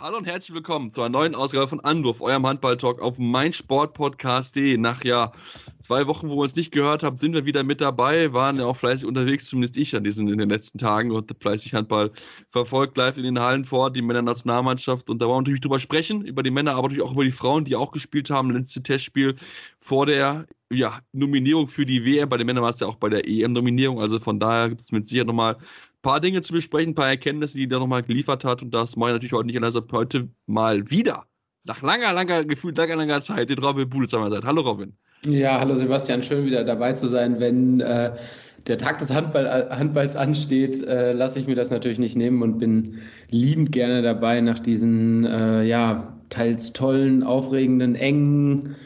Hallo und herzlich willkommen zu einer neuen Ausgabe von Anwurf, eurem Handball-Talk auf meinsportpodcast.de. Nach ja zwei Wochen, wo wir uns nicht gehört haben, sind wir wieder mit dabei, waren ja auch fleißig unterwegs, zumindest ich an diesen in den letzten Tagen und fleißig Handball verfolgt, live in den Hallen vor, die Männer-Nationalmannschaft. Und da wollen wir natürlich drüber sprechen, über die Männer, aber natürlich auch über die Frauen, die auch gespielt haben. Letzte Testspiel vor der ja, Nominierung für die WM. Bei den Männern war es ja auch bei der EM-Nominierung. Also von daher gibt es mit Sicherheit nochmal paar Dinge zu besprechen, ein paar Erkenntnisse, die der nochmal geliefert hat. Und das mache ich natürlich heute nicht anders. Heute mal wieder, nach langer, langer, gefühlt langer, langer Zeit, den Robin Bulitz an meiner. Hallo Robin. Ja, hallo Sebastian, schön wieder dabei zu sein. Wenn äh, der Tag des Handball, Handballs ansteht, äh, lasse ich mir das natürlich nicht nehmen und bin liebend gerne dabei nach diesen, äh, ja, teils tollen, aufregenden, engen,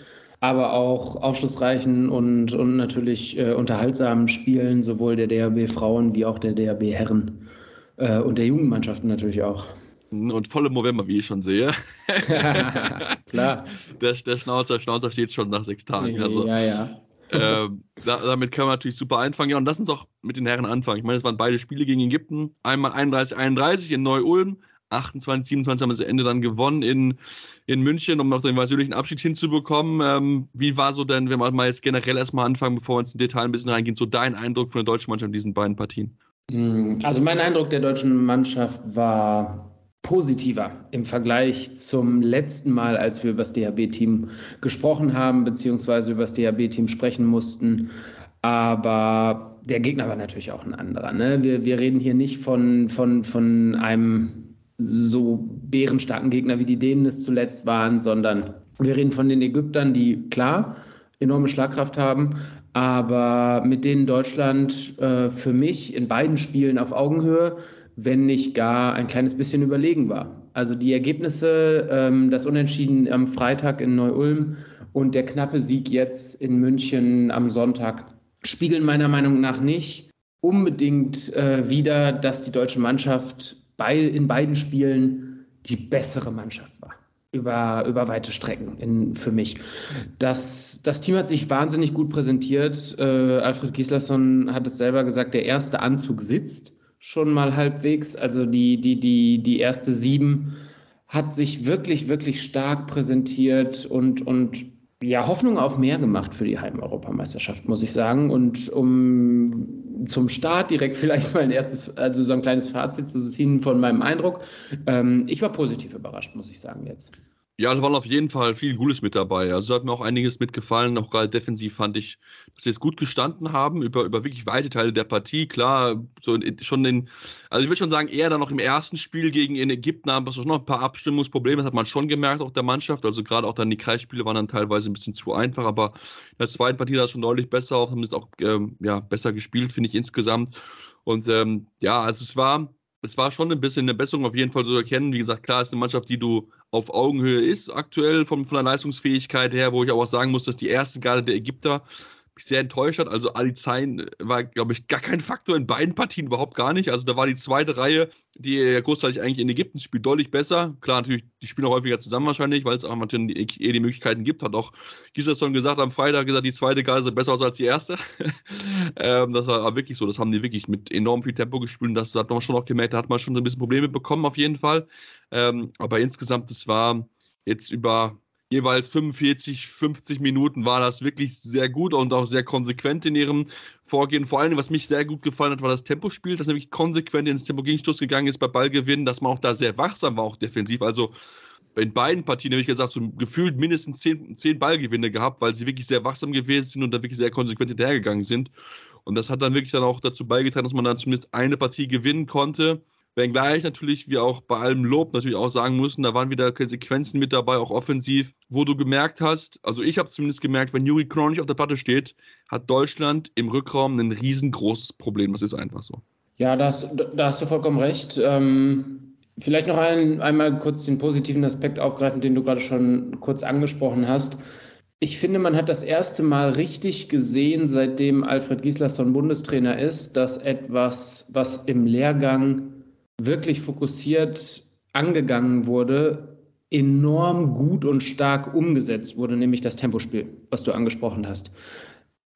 aber auch aufschlussreichen und, und natürlich äh, unterhaltsamen Spielen, sowohl der DHB Frauen wie auch der DHB Herren äh, und der Jugendmannschaften natürlich auch. Und voll im November, wie ich schon sehe. Klar. Der, der Schnauzer, Schnauzer steht schon nach sechs Tagen. Also, ja, ja. ähm, da, damit können wir natürlich super anfangen. Ja, und lass uns auch mit den Herren anfangen. Ich meine, es waren beide Spiele gegen Ägypten. Einmal 31-31 in Neu-Ulm. 28, 27 haben das Ende dann gewonnen in, in München, um noch den persönlichen Abschied hinzubekommen. Ähm, wie war so denn, wenn wir mal jetzt generell erstmal anfangen, bevor wir ins Detail ein bisschen reingehen, so dein Eindruck von der deutschen Mannschaft in diesen beiden Partien? Also mein Eindruck der deutschen Mannschaft war positiver im Vergleich zum letzten Mal, als wir über das DHB-Team gesprochen haben, beziehungsweise über das DHB-Team sprechen mussten. Aber der Gegner war natürlich auch ein anderer. Ne? Wir, wir reden hier nicht von, von, von einem so bärenstarken Gegner, wie die Dänen es zuletzt waren, sondern wir reden von den Ägyptern, die klar enorme Schlagkraft haben, aber mit denen Deutschland äh, für mich in beiden Spielen auf Augenhöhe wenn nicht gar ein kleines bisschen überlegen war. Also die Ergebnisse, ähm, das Unentschieden am Freitag in Neu-Ulm und der knappe Sieg jetzt in München am Sonntag spiegeln meiner Meinung nach nicht unbedingt äh, wieder, dass die deutsche Mannschaft bei, in beiden Spielen die bessere Mannschaft war. Über, über weite Strecken in, für mich. Das, das Team hat sich wahnsinnig gut präsentiert. Äh, Alfred Gislason hat es selber gesagt, der erste Anzug sitzt schon mal halbwegs. Also die, die, die, die erste sieben hat sich wirklich, wirklich stark präsentiert und, und ja, Hoffnung auf mehr gemacht für die Heimeuropameisterschaft, muss ich sagen. Und um zum Start direkt vielleicht mal ein erstes, also so ein kleines Fazit zu ziehen von meinem Eindruck. Ähm, ich war positiv überrascht, muss ich sagen jetzt. Ja, da waren auf jeden Fall viel Gutes mit dabei. Also hat mir auch einiges mitgefallen. Auch gerade defensiv fand ich, dass sie es gut gestanden haben über, über wirklich weite Teile der Partie. Klar, so in, schon in, also ich würde schon sagen, eher dann noch im ersten Spiel gegen in Ägypten haben wir schon noch ein paar Abstimmungsprobleme. Das hat man schon gemerkt, auch der Mannschaft. Also gerade auch dann die Kreisspiele waren dann teilweise ein bisschen zu einfach, aber in der zweiten Partie sah es schon deutlich besser aus, haben es auch ähm, ja, besser gespielt, finde ich insgesamt. Und ähm, ja, also es war es war schon ein bisschen eine Besserung auf jeden Fall zu erkennen. Wie gesagt, klar ist eine Mannschaft, die du auf Augenhöhe ist, aktuell von, von der Leistungsfähigkeit her, wo ich auch sagen muss, dass die erste Garde der Ägypter mich sehr enttäuscht hat. Also Ali Zayn war, glaube ich, gar kein Faktor in beiden Partien, überhaupt gar nicht. Also da war die zweite Reihe, die großteilig eigentlich in Ägypten spielt, deutlich besser. Klar, natürlich, die spielen auch häufiger zusammen wahrscheinlich, weil es auch natürlich eh die Möglichkeiten gibt. Hat auch Gislason gesagt am Freitag, gesagt, die zweite sieht besser aus als die erste. ähm, das war wirklich so. Das haben die wirklich mit enorm viel Tempo gespielt. Und das hat man schon noch gemerkt, da hat man schon so ein bisschen Probleme bekommen, auf jeden Fall. Ähm, aber insgesamt, das war jetzt über jeweils 45, 50 Minuten war das wirklich sehr gut und auch sehr konsequent in ihrem Vorgehen. Vor allem, was mich sehr gut gefallen hat, war das Tempospiel, das nämlich konsequent ins Tempo-Gegenstoß gegangen ist bei Ballgewinn, dass man auch da sehr wachsam war, auch defensiv. Also in beiden Partien habe ich gesagt, so gefühlt mindestens zehn, zehn Ballgewinne gehabt, weil sie wirklich sehr wachsam gewesen sind und da wirklich sehr konsequent hinterhergegangen sind. Und das hat dann wirklich dann auch dazu beigetragen, dass man dann zumindest eine Partie gewinnen konnte. Wenngleich natürlich wir auch bei allem Lob natürlich auch sagen müssen, da waren wieder Konsequenzen mit dabei, auch offensiv, wo du gemerkt hast, also ich habe es zumindest gemerkt, wenn Juri nicht auf der Platte steht, hat Deutschland im Rückraum ein riesengroßes Problem. Das ist einfach so. Ja, das, da hast du vollkommen recht. Ähm, vielleicht noch ein, einmal kurz den positiven Aspekt aufgreifen, den du gerade schon kurz angesprochen hast. Ich finde, man hat das erste Mal richtig gesehen, seitdem Alfred Gislason Bundestrainer ist, dass etwas, was im Lehrgang wirklich fokussiert angegangen wurde, enorm gut und stark umgesetzt wurde, nämlich das Tempospiel, was du angesprochen hast.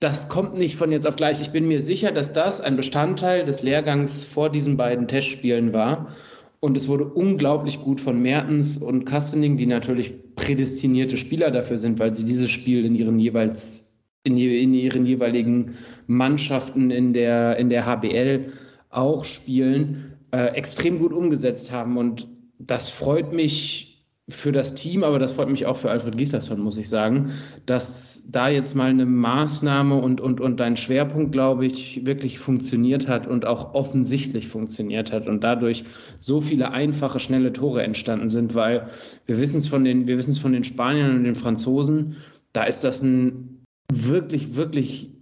das kommt nicht von jetzt auf gleich. Ich bin mir sicher, dass das ein Bestandteil des Lehrgangs vor diesen beiden Testspielen war. Und es wurde unglaublich gut von Mertens und Kastening, die natürlich prädestinierte Spieler dafür sind, weil sie dieses Spiel in ihren jeweils in, in ihren jeweiligen Mannschaften in der, in der HBL auch spielen, äh, extrem gut umgesetzt haben. Und das freut mich für das Team, aber das freut mich auch für Alfred Gislason, muss ich sagen, dass da jetzt mal eine Maßnahme und, und, und ein Schwerpunkt, glaube ich, wirklich funktioniert hat und auch offensichtlich funktioniert hat und dadurch so viele einfache, schnelle Tore entstanden sind, weil wir wissen es von den, wir wissen es von den Spaniern und den Franzosen, da ist das ein wirklich, wirklich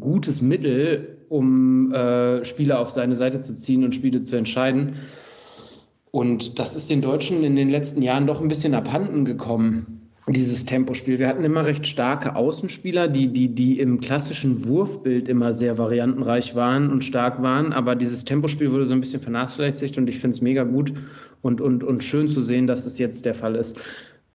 gutes Mittel, um äh, Spieler auf seine Seite zu ziehen und Spiele zu entscheiden. Und das ist den Deutschen in den letzten Jahren doch ein bisschen abhanden gekommen, dieses Tempospiel. Wir hatten immer recht starke Außenspieler, die, die, die im klassischen Wurfbild immer sehr variantenreich waren und stark waren. Aber dieses Tempospiel wurde so ein bisschen vernachlässigt und ich finde es mega gut und, und, und schön zu sehen, dass es jetzt der Fall ist.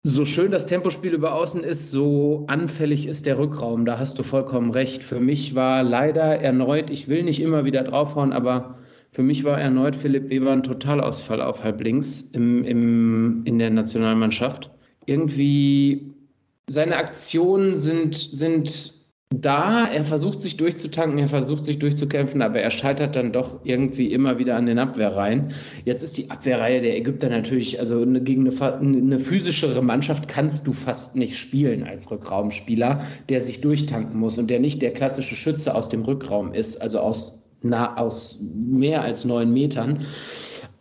So schön das Tempospiel über Außen ist, so anfällig ist der Rückraum. Da hast du vollkommen recht. Für mich war leider erneut, ich will nicht immer wieder draufhauen, aber für mich war erneut Philipp Weber ein Totalausfall auf halb links im, im, in der Nationalmannschaft. Irgendwie seine Aktionen sind, sind da, er versucht sich durchzutanken, er versucht sich durchzukämpfen, aber er scheitert dann doch irgendwie immer wieder an den Abwehrreihen. Jetzt ist die Abwehrreihe der Ägypter natürlich, also eine, gegen eine, eine physischere Mannschaft kannst du fast nicht spielen als Rückraumspieler, der sich durchtanken muss und der nicht der klassische Schütze aus dem Rückraum ist, also aus na, aus mehr als neun Metern.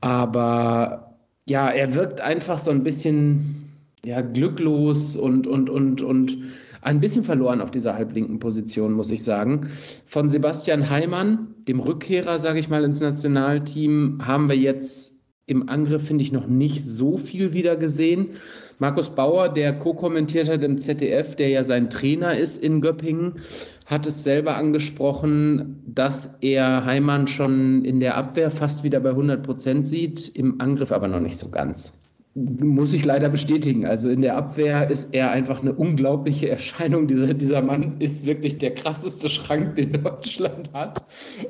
Aber ja, er wirkt einfach so ein bisschen ja, glücklos und, und, und, und ein bisschen verloren auf dieser halblinken Position, muss ich sagen. Von Sebastian Heimann, dem Rückkehrer, sage ich mal, ins Nationalteam, haben wir jetzt im Angriff, finde ich, noch nicht so viel wieder gesehen. Markus Bauer, der co-kommentiert hat im ZDF, der ja sein Trainer ist in Göppingen, hat es selber angesprochen, dass er Heimann schon in der Abwehr fast wieder bei 100 Prozent sieht, im Angriff aber noch nicht so ganz. Muss ich leider bestätigen. Also in der Abwehr ist er einfach eine unglaubliche Erscheinung. Dieser, dieser Mann ist wirklich der krasseste Schrank, den Deutschland hat,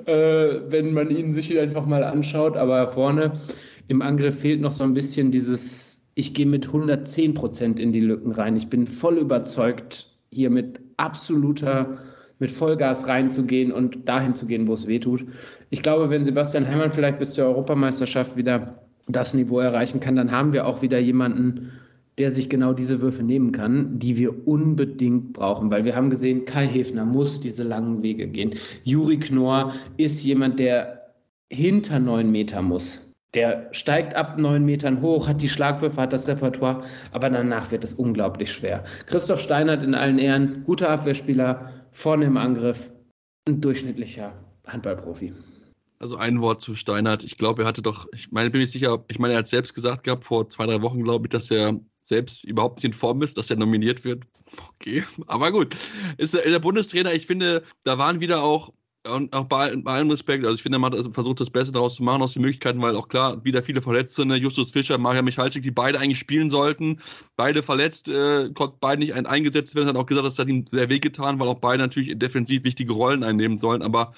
äh, wenn man ihn sich einfach mal anschaut. Aber vorne im Angriff fehlt noch so ein bisschen dieses, ich gehe mit 110 Prozent in die Lücken rein. Ich bin voll überzeugt, hier mit absoluter mit Vollgas reinzugehen und dahin zu gehen, wo es weh tut. Ich glaube, wenn Sebastian Heimann vielleicht bis zur Europameisterschaft wieder das Niveau erreichen kann, dann haben wir auch wieder jemanden, der sich genau diese Würfe nehmen kann, die wir unbedingt brauchen, weil wir haben gesehen, Kai Hefner muss diese langen Wege gehen. Juri Knorr ist jemand, der hinter neun Meter muss. Der steigt ab neun Metern hoch, hat die Schlagwürfe, hat das Repertoire, aber danach wird es unglaublich schwer. Christoph Steinert in allen Ehren, guter Abwehrspieler, vorne im Angriff ein durchschnittlicher Handballprofi. Also ein Wort zu Steinert. Ich glaube, er hatte doch, ich meine, bin ich sicher, ich meine, er hat selbst gesagt gehabt, vor zwei, drei Wochen, glaube ich, dass er selbst überhaupt nicht in Form ist, dass er nominiert wird. Okay, aber gut. Ist der, Bundestrainer, ich finde, da waren wieder auch und auch bei, bei, allem Respekt, also ich finde, man hat versucht, das Beste daraus zu machen, aus den Möglichkeiten, weil auch klar, wieder viele Verletzte, ne? Justus Fischer, Maria Michalczyk, die beide eigentlich spielen sollten, beide verletzt, äh, konnten beide nicht ein, eingesetzt werden, hat auch gesagt, das hat ihm sehr wehgetan, weil auch beide natürlich defensiv wichtige Rollen einnehmen sollen, aber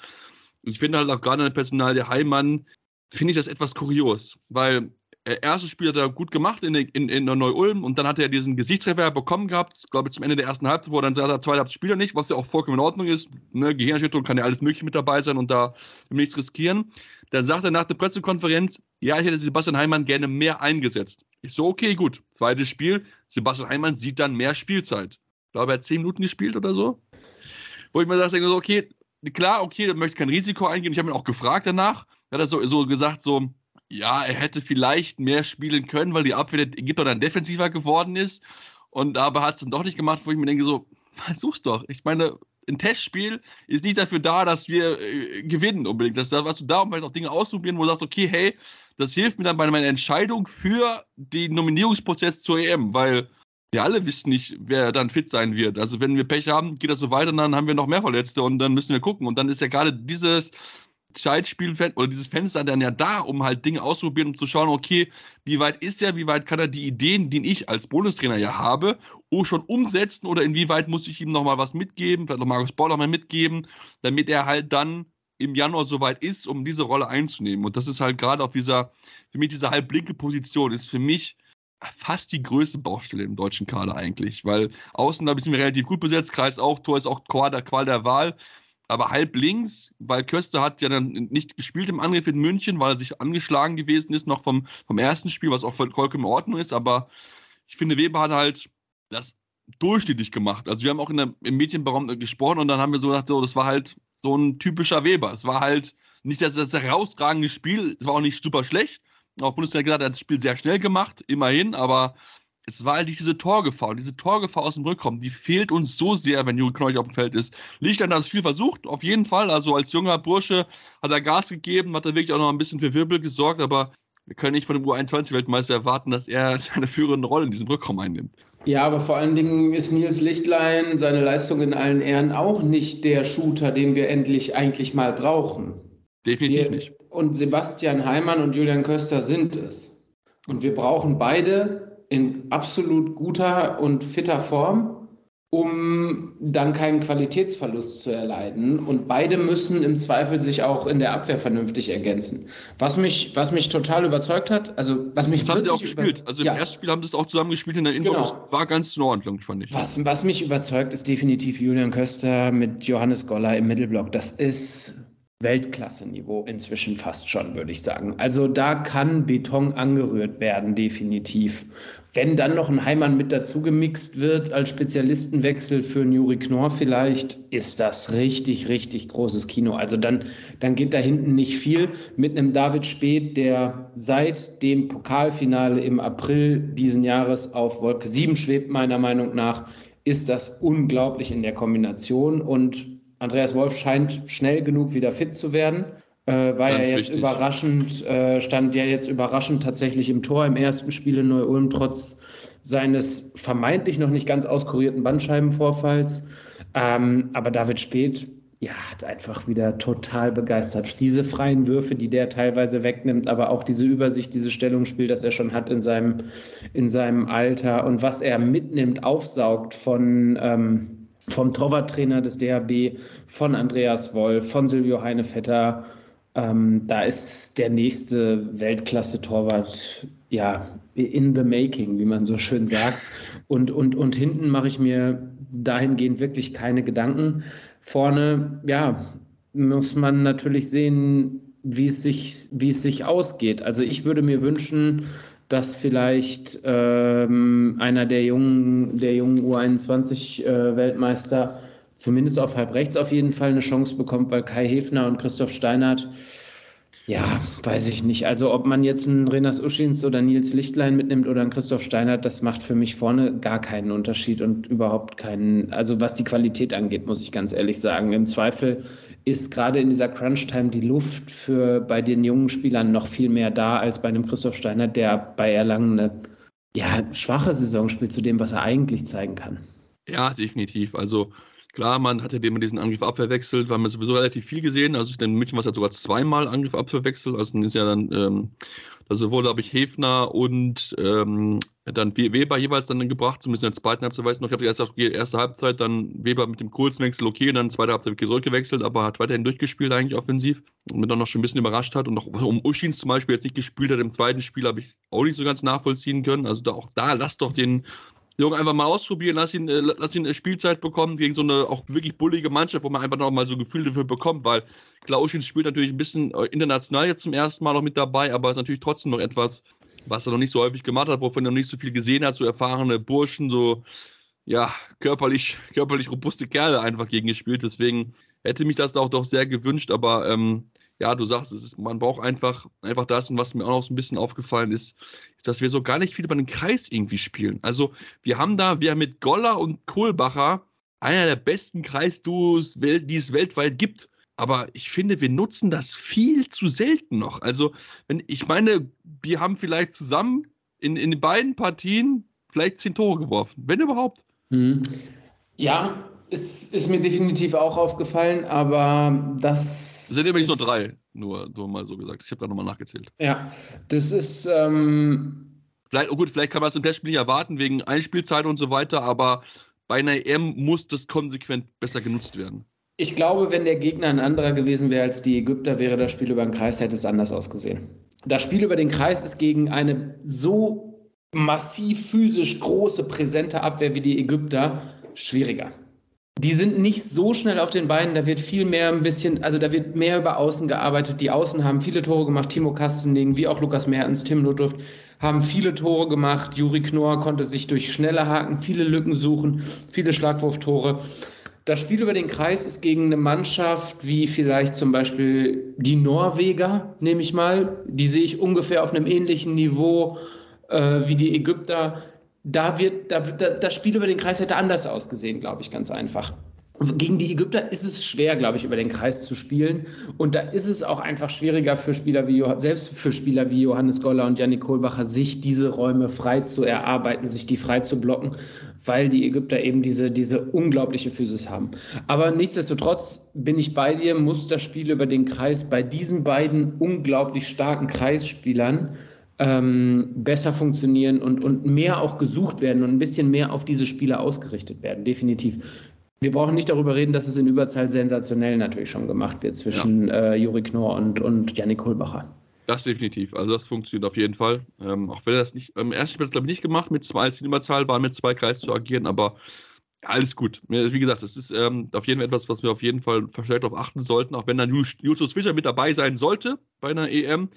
ich finde halt auch gerade in der Personal der Heimann, finde ich das etwas kurios, weil äh, erstes Spiel hat er gut gemacht in, in, in Neu-Ulm und dann hat er diesen Gesichtstreffer bekommen gehabt, glaube ich, zum Ende der ersten Halbzeit, wo er dann sagt, er zweite Halbzeit spielt er nicht, was ja auch vollkommen in Ordnung ist. Ne? Gehirnerschütterung kann ja alles Mögliche mit dabei sein und da nichts riskieren. Dann sagt er nach der Pressekonferenz, ja, ich hätte Sebastian Heimann gerne mehr eingesetzt. Ich so, okay, gut. Zweites Spiel, Sebastian Heimann sieht dann mehr Spielzeit. Ich glaube, er hat zehn Minuten gespielt oder so. Wo ich mir sage, okay, klar, okay, da möchte kein Risiko eingehen. Ich habe ihn auch gefragt danach. Er hat so, so gesagt, so, ja, er hätte vielleicht mehr spielen können, weil die Abwehr der Ägypter dann defensiver geworden ist. Und aber hat es dann doch nicht gemacht, wo ich mir denke, so, versuch's doch. Ich meine, ein Testspiel ist nicht dafür da, dass wir äh, gewinnen unbedingt. Das was du da, um halt auch Dinge auszuprobieren, wo du sagst, okay, hey, das hilft mir dann bei meiner Entscheidung für den Nominierungsprozess zur EM, weil wir alle wissen nicht, wer dann fit sein wird. Also wenn wir Pech haben, geht das so weiter, dann haben wir noch mehr Verletzte und dann müssen wir gucken. Und dann ist ja gerade dieses Zeitspiel oder dieses Fenster dann ja da, um halt Dinge auszuprobieren, um zu schauen, okay, wie weit ist er, wie weit kann er die Ideen, die ich als Bundestrainer ja habe, oh, schon umsetzen oder inwieweit muss ich ihm nochmal was mitgeben, vielleicht noch Markus Bauer mal mitgeben, damit er halt dann im Januar soweit ist, um diese Rolle einzunehmen. Und das ist halt gerade auf dieser, für mich diese halblinke Position, ist für mich fast die größte Baustelle im deutschen Kader eigentlich, weil außen da sind wir relativ gut besetzt, Kreis auch, Tor ist auch Qual der, Qual der Wahl, aber halb links, weil Köster hat ja dann nicht gespielt im Angriff in München, weil er sich angeschlagen gewesen ist, noch vom, vom ersten Spiel, was auch vollkommen in Ordnung ist, aber ich finde, Weber hat halt das durchschnittlich gemacht. Also wir haben auch in der, im Medienraum gesprochen und dann haben wir so gedacht, so, das war halt so ein typischer Weber. Es war halt nicht das, das herausragende Spiel, es war auch nicht super schlecht, auch Bundesliga gesagt, er hat das Spiel sehr schnell gemacht, immerhin, aber es war halt nicht diese Torgefahr. Und diese Torgefahr aus dem Rückkommen, die fehlt uns so sehr, wenn Juri Knoch auf dem Feld ist. Lichtland hat es viel versucht, auf jeden Fall. Also als junger Bursche hat er Gas gegeben, hat er wirklich auch noch ein bisschen für Wirbel gesorgt, aber wir können nicht von dem U21-Weltmeister erwarten, dass er seine führende Rolle in diesem Rückkommen einnimmt. Ja, aber vor allen Dingen ist Nils Lichtlein seine Leistung in allen Ehren auch nicht der Shooter, den wir endlich eigentlich mal brauchen. Definitiv wir, nicht. Und Sebastian Heimann und Julian Köster sind es. Und wir brauchen beide in absolut guter und fitter Form, um dann keinen Qualitätsverlust zu erleiden. Und beide müssen im Zweifel sich auch in der Abwehr vernünftig ergänzen. Was mich, was mich total überzeugt hat, also was mich. Das haben sie auch gespielt. Also im ja. ersten Spiel haben sie es auch zusammen gespielt in der Inbox. Genau. Das war ganz in Ordnung, fand ich. Was, was mich überzeugt, ist definitiv Julian Köster mit Johannes Goller im Mittelblock. Das ist Weltklasse-Niveau inzwischen fast schon, würde ich sagen. Also da kann Beton angerührt werden, definitiv. Wenn dann noch ein Heimann mit dazu gemixt wird als Spezialistenwechsel für Juri Knorr vielleicht, ist das richtig, richtig großes Kino. Also dann, dann geht da hinten nicht viel. Mit einem David Speth, der seit dem Pokalfinale im April diesen Jahres auf Wolke 7 schwebt, meiner Meinung nach, ist das unglaublich in der Kombination und Andreas Wolf scheint schnell genug wieder fit zu werden. Äh, war Ganz ja jetzt wichtig. überraschend, äh, stand ja jetzt überraschend tatsächlich im Tor im ersten Spiel in Neu-Ulm, trotz seines vermeintlich noch nicht ganz auskurierten Bandscheibenvorfalls. Ähm, aber David Speth, ja, hat einfach wieder total begeistert. Diese freien Würfe, die der teilweise wegnimmt, aber auch diese Übersicht, dieses Stellungsspiel, das er schon hat in seinem, in seinem Alter und was er mitnimmt, aufsaugt von, ähm, vom Torwarttrainer des DHB, von Andreas Wolf, von Silvio Heinevetter. Ähm, da ist der nächste Weltklasse-Torwart ja in the making, wie man so schön sagt. Und, und, und hinten mache ich mir dahingehend wirklich keine Gedanken. Vorne, ja, muss man natürlich sehen, wie es sich, wie es sich ausgeht. Also ich würde mir wünschen, dass vielleicht ähm, einer der jungen, der jungen U21-Weltmeister äh, zumindest auf halb rechts auf jeden Fall eine Chance bekommt, weil Kai Hefner und Christoph Steinert, ja, weiß ich nicht. Also ob man jetzt einen Renas Uschins oder Nils Lichtlein mitnimmt oder einen Christoph Steinert, das macht für mich vorne gar keinen Unterschied und überhaupt keinen, also was die Qualität angeht, muss ich ganz ehrlich sagen. Im Zweifel ist gerade in dieser Crunch-Time die Luft für bei den jungen Spielern noch viel mehr da als bei einem Christoph Steiner, der bei Erlangen eine ja, schwache Saison spielt zu dem, was er eigentlich zeigen kann. Ja, definitiv. Also klar, man hatte dem diesen Angriff abverwechselt, weil man sowieso relativ viel gesehen. Also in München war es ja sogar zweimal Angriff abverwechselt. Also dann ist ja dann ähm, also sowohl, glaube ich, Hefner und ähm, dann Weber jeweils dann gebracht, zumindest in der zweiten Halbzeit, weiß ich noch, ich habe die erste, Halbzeit, dann Weber mit dem Kurzwechsel okay, und dann zweite Halbzeit zurückgewechselt, aber hat weiterhin durchgespielt eigentlich offensiv und mich dann noch schon ein bisschen überrascht hat und noch um Uschins zum Beispiel jetzt nicht gespielt hat im zweiten Spiel, habe ich auch nicht so ganz nachvollziehen können. Also da, auch da, lass doch den Jungen einfach mal ausprobieren, lass ihn, äh, lass ihn Spielzeit bekommen gegen so eine auch wirklich bullige Mannschaft, wo man einfach noch mal so Gefühle dafür bekommt, weil Klauschin spielt natürlich ein bisschen äh, international jetzt zum ersten Mal noch mit dabei, aber ist natürlich trotzdem noch etwas, was er noch nicht so häufig gemacht hat, wovon er noch nicht so viel gesehen hat, so erfahrene Burschen, so ja, körperlich, körperlich robuste Kerle einfach gegen gespielt. Deswegen hätte mich das auch doch sehr gewünscht, aber ähm, ja, du sagst, es ist, man braucht einfach, einfach das. Und was mir auch noch so ein bisschen aufgefallen ist, ist, dass wir so gar nicht viel über den Kreis irgendwie spielen. Also, wir haben da, wir haben mit Goller und Kohlbacher einer der besten Kreisduos, die es weltweit gibt. Aber ich finde, wir nutzen das viel zu selten noch. Also, wenn, ich meine, wir haben vielleicht zusammen in, in den beiden Partien vielleicht zehn Tore geworfen, wenn überhaupt. Mhm. Ja, es ist mir definitiv auch aufgefallen, aber das Es sind nämlich nur drei, nur so mal so gesagt. Ich habe da nochmal nachgezählt. Ja, das ist. Ähm vielleicht, oh gut, vielleicht kann man es im Testspiel nicht erwarten, wegen Einspielzeit und so weiter, aber bei einer EM muss das konsequent besser genutzt werden. Ich glaube, wenn der Gegner ein anderer gewesen wäre als die Ägypter, wäre das Spiel über den Kreis, hätte es anders ausgesehen. Das Spiel über den Kreis ist gegen eine so massiv physisch große, präsente Abwehr wie die Ägypter schwieriger. Die sind nicht so schnell auf den Beinen, da wird viel mehr ein bisschen, also da wird mehr über Außen gearbeitet. Die Außen haben viele Tore gemacht, Timo Kastening, wie auch Lukas Mertens, Tim Notdurft haben viele Tore gemacht. Juri Knorr konnte sich durch schnelle Haken viele Lücken suchen, viele Schlagwurftore. Das Spiel über den Kreis ist gegen eine Mannschaft wie vielleicht zum Beispiel die Norweger, nehme ich mal. Die sehe ich ungefähr auf einem ähnlichen Niveau äh, wie die Ägypter. Da wird, da, da, das Spiel über den Kreis hätte anders ausgesehen, glaube ich, ganz einfach. Gegen die Ägypter ist es schwer, glaube ich, über den Kreis zu spielen. Und da ist es auch einfach schwieriger für Spieler wie selbst für Spieler wie Johannes Goller und Janik Kohlbacher, sich diese Räume frei zu erarbeiten, sich die frei zu blocken, weil die Ägypter eben diese, diese unglaubliche Physis haben. Aber nichtsdestotrotz bin ich bei dir, muss das Spiel über den Kreis bei diesen beiden unglaublich starken Kreisspielern ähm, besser funktionieren und, und mehr auch gesucht werden und ein bisschen mehr auf diese Spieler ausgerichtet werden. Definitiv. Wir brauchen nicht darüber reden, dass es in Überzahl sensationell natürlich schon gemacht wird zwischen ja. äh, Juri Knorr und, und Janik Kohlbacher. Das definitiv. Also das funktioniert auf jeden Fall. Ähm, auch wenn er das nicht, im ersten Spiel glaube ich nicht gemacht, mit zwei als in Überzahl war mit zwei Kreis zu agieren, aber alles gut. Wie gesagt, das ist ähm, auf jeden Fall etwas, was wir auf jeden Fall verstärkt darauf achten sollten, auch wenn dann Justus Fischer mit dabei sein sollte bei einer EM.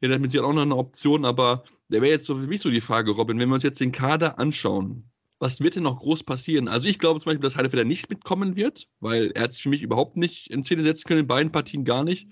Ja, damit ist ja auch noch eine Option, aber der wäre jetzt so für mich so die Frage, Robin, wenn wir uns jetzt den Kader anschauen, was wird denn noch groß passieren? Also ich glaube zum Beispiel, dass Heidelberg nicht mitkommen wird, weil er hat sich für mich überhaupt nicht in Szene setzen können, in beiden Partien gar nicht.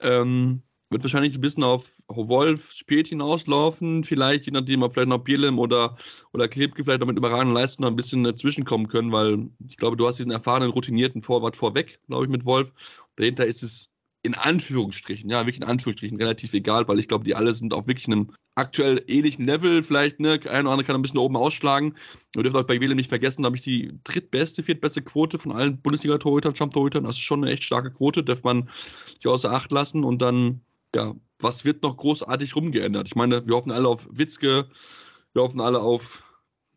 Ähm, wird wahrscheinlich ein bisschen auf Wolf spät hinauslaufen, vielleicht, je nachdem, ob vielleicht noch Bielem oder, oder Klebke vielleicht noch mit überragenden Leistungen noch ein bisschen dazwischen kommen können, weil ich glaube, du hast diesen erfahrenen, routinierten Vorwart vorweg, glaube ich, mit Wolf. Dahinter ist es in Anführungsstrichen, ja, wirklich in Anführungsstrichen relativ egal, weil ich glaube, die alle sind auf wirklich einem aktuell ähnlichen Level. Vielleicht, ne, ein oder andere kann ein bisschen oben ausschlagen. Wir dürfen auch bei Wählen nicht vergessen, da habe ich die drittbeste, viertbeste Quote von allen Bundesliga-Torhütern, Stammtorhütern. Das ist schon eine echt starke Quote, darf man nicht außer Acht lassen. Und dann, ja, was wird noch großartig rumgeändert? Ich meine, wir hoffen alle auf Witzke, wir hoffen alle auf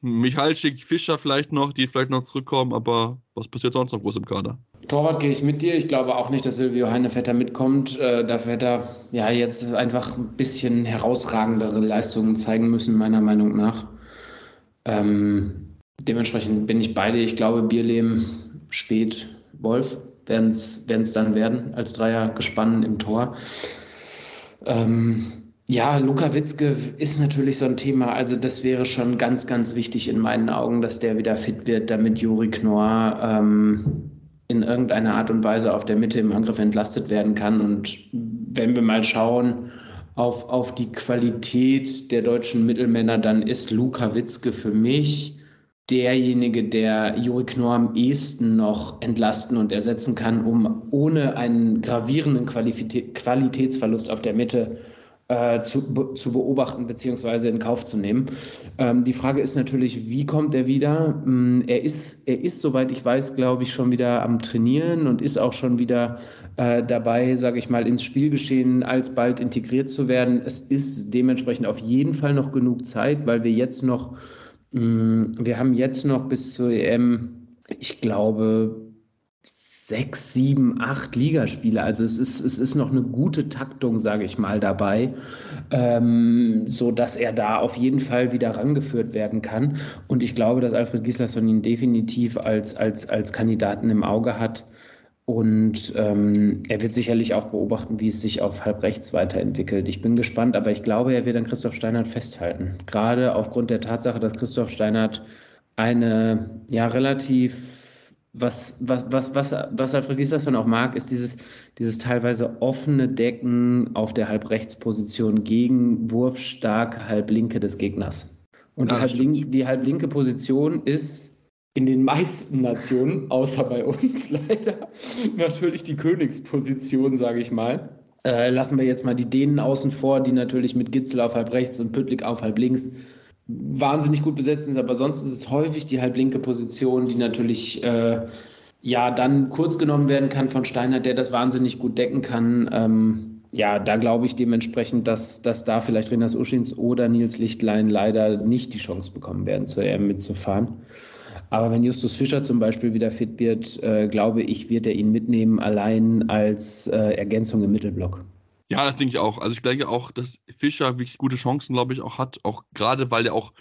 Michalschick, Fischer vielleicht noch, die vielleicht noch zurückkommen, aber was passiert sonst noch groß im Kader? Torwart gehe ich mit dir. Ich glaube auch nicht, dass Silvio Heinevetter mitkommt. Äh, dafür hätte er ja jetzt einfach ein bisschen herausragendere Leistungen zeigen müssen, meiner Meinung nach. Ähm, dementsprechend bin ich beide. Ich glaube, Bierlehm, Spät, Wolf werden es dann werden, als Dreier gespannt im Tor. Ähm, ja, Luka Witzke ist natürlich so ein Thema. Also das wäre schon ganz, ganz wichtig in meinen Augen, dass der wieder fit wird, damit Juri Knorr ähm, in irgendeiner Art und Weise auf der Mitte im Angriff entlastet werden kann. Und wenn wir mal schauen auf, auf die Qualität der deutschen Mittelmänner, dann ist Luka Witzke für mich derjenige, der Juri Knorr am ehesten noch entlasten und ersetzen kann, um ohne einen gravierenden Qualitätsverlust auf der Mitte äh, zu, zu beobachten bzw. in Kauf zu nehmen. Ähm, die Frage ist natürlich, wie kommt er wieder? Ähm, er, ist, er ist, soweit ich weiß, glaube ich, schon wieder am Trainieren und ist auch schon wieder äh, dabei, sage ich mal, ins Spielgeschehen alsbald integriert zu werden. Es ist dementsprechend auf jeden Fall noch genug Zeit, weil wir jetzt noch, mh, mm, wir haben jetzt noch bis zur EM, ich glaube, sechs, sieben, acht Ligaspiele. Also es ist, es ist noch eine gute Taktung, sage ich mal, dabei, ähm, so er da auf jeden Fall wieder rangeführt werden kann. Und ich glaube, dass Alfred Gislason ihn definitiv als, als, als Kandidaten im Auge hat. Und ähm, er wird sicherlich auch beobachten, wie es sich auf halb rechts weiterentwickelt. Ich bin gespannt, aber ich glaube, er wird an Christoph Steinert festhalten. Gerade aufgrund der Tatsache, dass Christoph Steinert eine ja relativ was, was, was, was, was Alfred Gislason auch mag, ist dieses, dieses teilweise offene Decken auf der Halbrechtsposition gegen wurfstarke Halblinke des Gegners. Und ja, die, Halblink, die halblinke Position ist in den meisten Nationen, außer bei uns leider, natürlich die Königsposition, sage ich mal. Äh, lassen wir jetzt mal die Dänen außen vor, die natürlich mit Gitzel auf halb rechts und Püttlik auf halb links wahnsinnig gut besetzt ist, aber sonst ist es häufig die halblinke Position, die natürlich äh, ja, dann kurz genommen werden kann von Steiner, der das wahnsinnig gut decken kann. Ähm, ja, da glaube ich dementsprechend, dass, dass da vielleicht Renas Uschins oder Nils Lichtlein leider nicht die Chance bekommen werden, zur EM mitzufahren. Aber wenn Justus Fischer zum Beispiel wieder fit wird, äh, glaube ich, wird er ihn mitnehmen, allein als äh, Ergänzung im Mittelblock. Ja, das denke ich auch. Also ich denke auch, dass Fischer wirklich gute Chancen, glaube ich, auch hat. Auch gerade, weil er auch,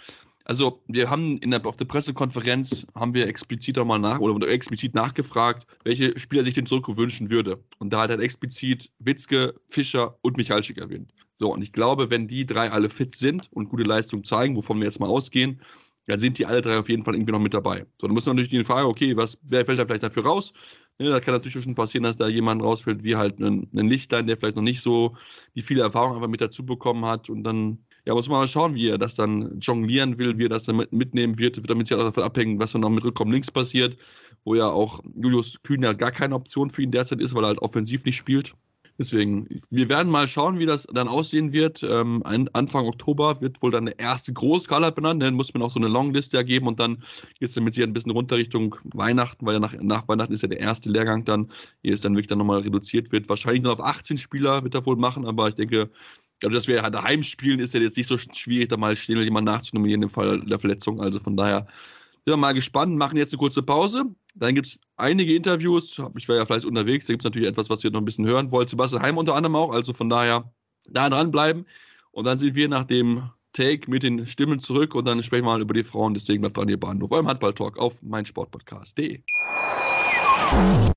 also wir haben in der, auf der Pressekonferenz haben wir explizit auch mal nach oder explizit nachgefragt, welche Spieler sich den Zurückruf wünschen würde. Und da hat er explizit Witzke, Fischer und Michalschik erwähnt. So, und ich glaube, wenn die drei alle fit sind und gute Leistung zeigen, wovon wir jetzt mal ausgehen, dann sind die alle drei auf jeden Fall irgendwie noch mit dabei. So, dann muss man natürlich die Frage, okay, was, wer fällt da vielleicht dafür raus? Ja, da kann natürlich schon passieren, dass da jemand rausfällt, wie halt ein, ein Lichtlein, der vielleicht noch nicht so die viele Erfahrung einfach mit dazu bekommen hat und dann ja, muss man mal schauen, wie er das dann jonglieren will, wie er das dann mitnehmen wird. Damit ja auch davon abhängen, was dann noch mit Rückkommen links passiert, wo ja auch Julius Kühn ja gar keine Option für ihn derzeit ist, weil er halt offensiv nicht spielt. Deswegen, wir werden mal schauen, wie das dann aussehen wird. Ähm, Anfang Oktober wird wohl dann der erste Großskala benannt. Dann muss man auch so eine Longliste ergeben und dann geht es dann mit sich ein bisschen runter Richtung Weihnachten, weil ja nach, nach Weihnachten ist ja der erste Lehrgang dann, hier ist dann wirklich dann nochmal reduziert wird. Wahrscheinlich nur auf 18 Spieler wird er wohl machen, aber ich denke, also dass wir halt daheim spielen, ist ja jetzt nicht so schwierig, da mal schnell jemand nachzunominieren im Fall der Verletzung. Also von daher sind wir mal gespannt, machen jetzt eine kurze Pause. Dann gibt es einige Interviews. Ich war ja fleißig unterwegs. Da gibt es natürlich etwas, was wir noch ein bisschen hören wollen. Sebastian Heim unter anderem auch. Also von daher da dranbleiben. Und dann sind wir nach dem Take mit den Stimmen zurück und dann sprechen wir mal über die Frauen. Deswegen bleibt dran, ihr Bahnhof. Eurem Handball-Talk auf meinsportpodcast.de.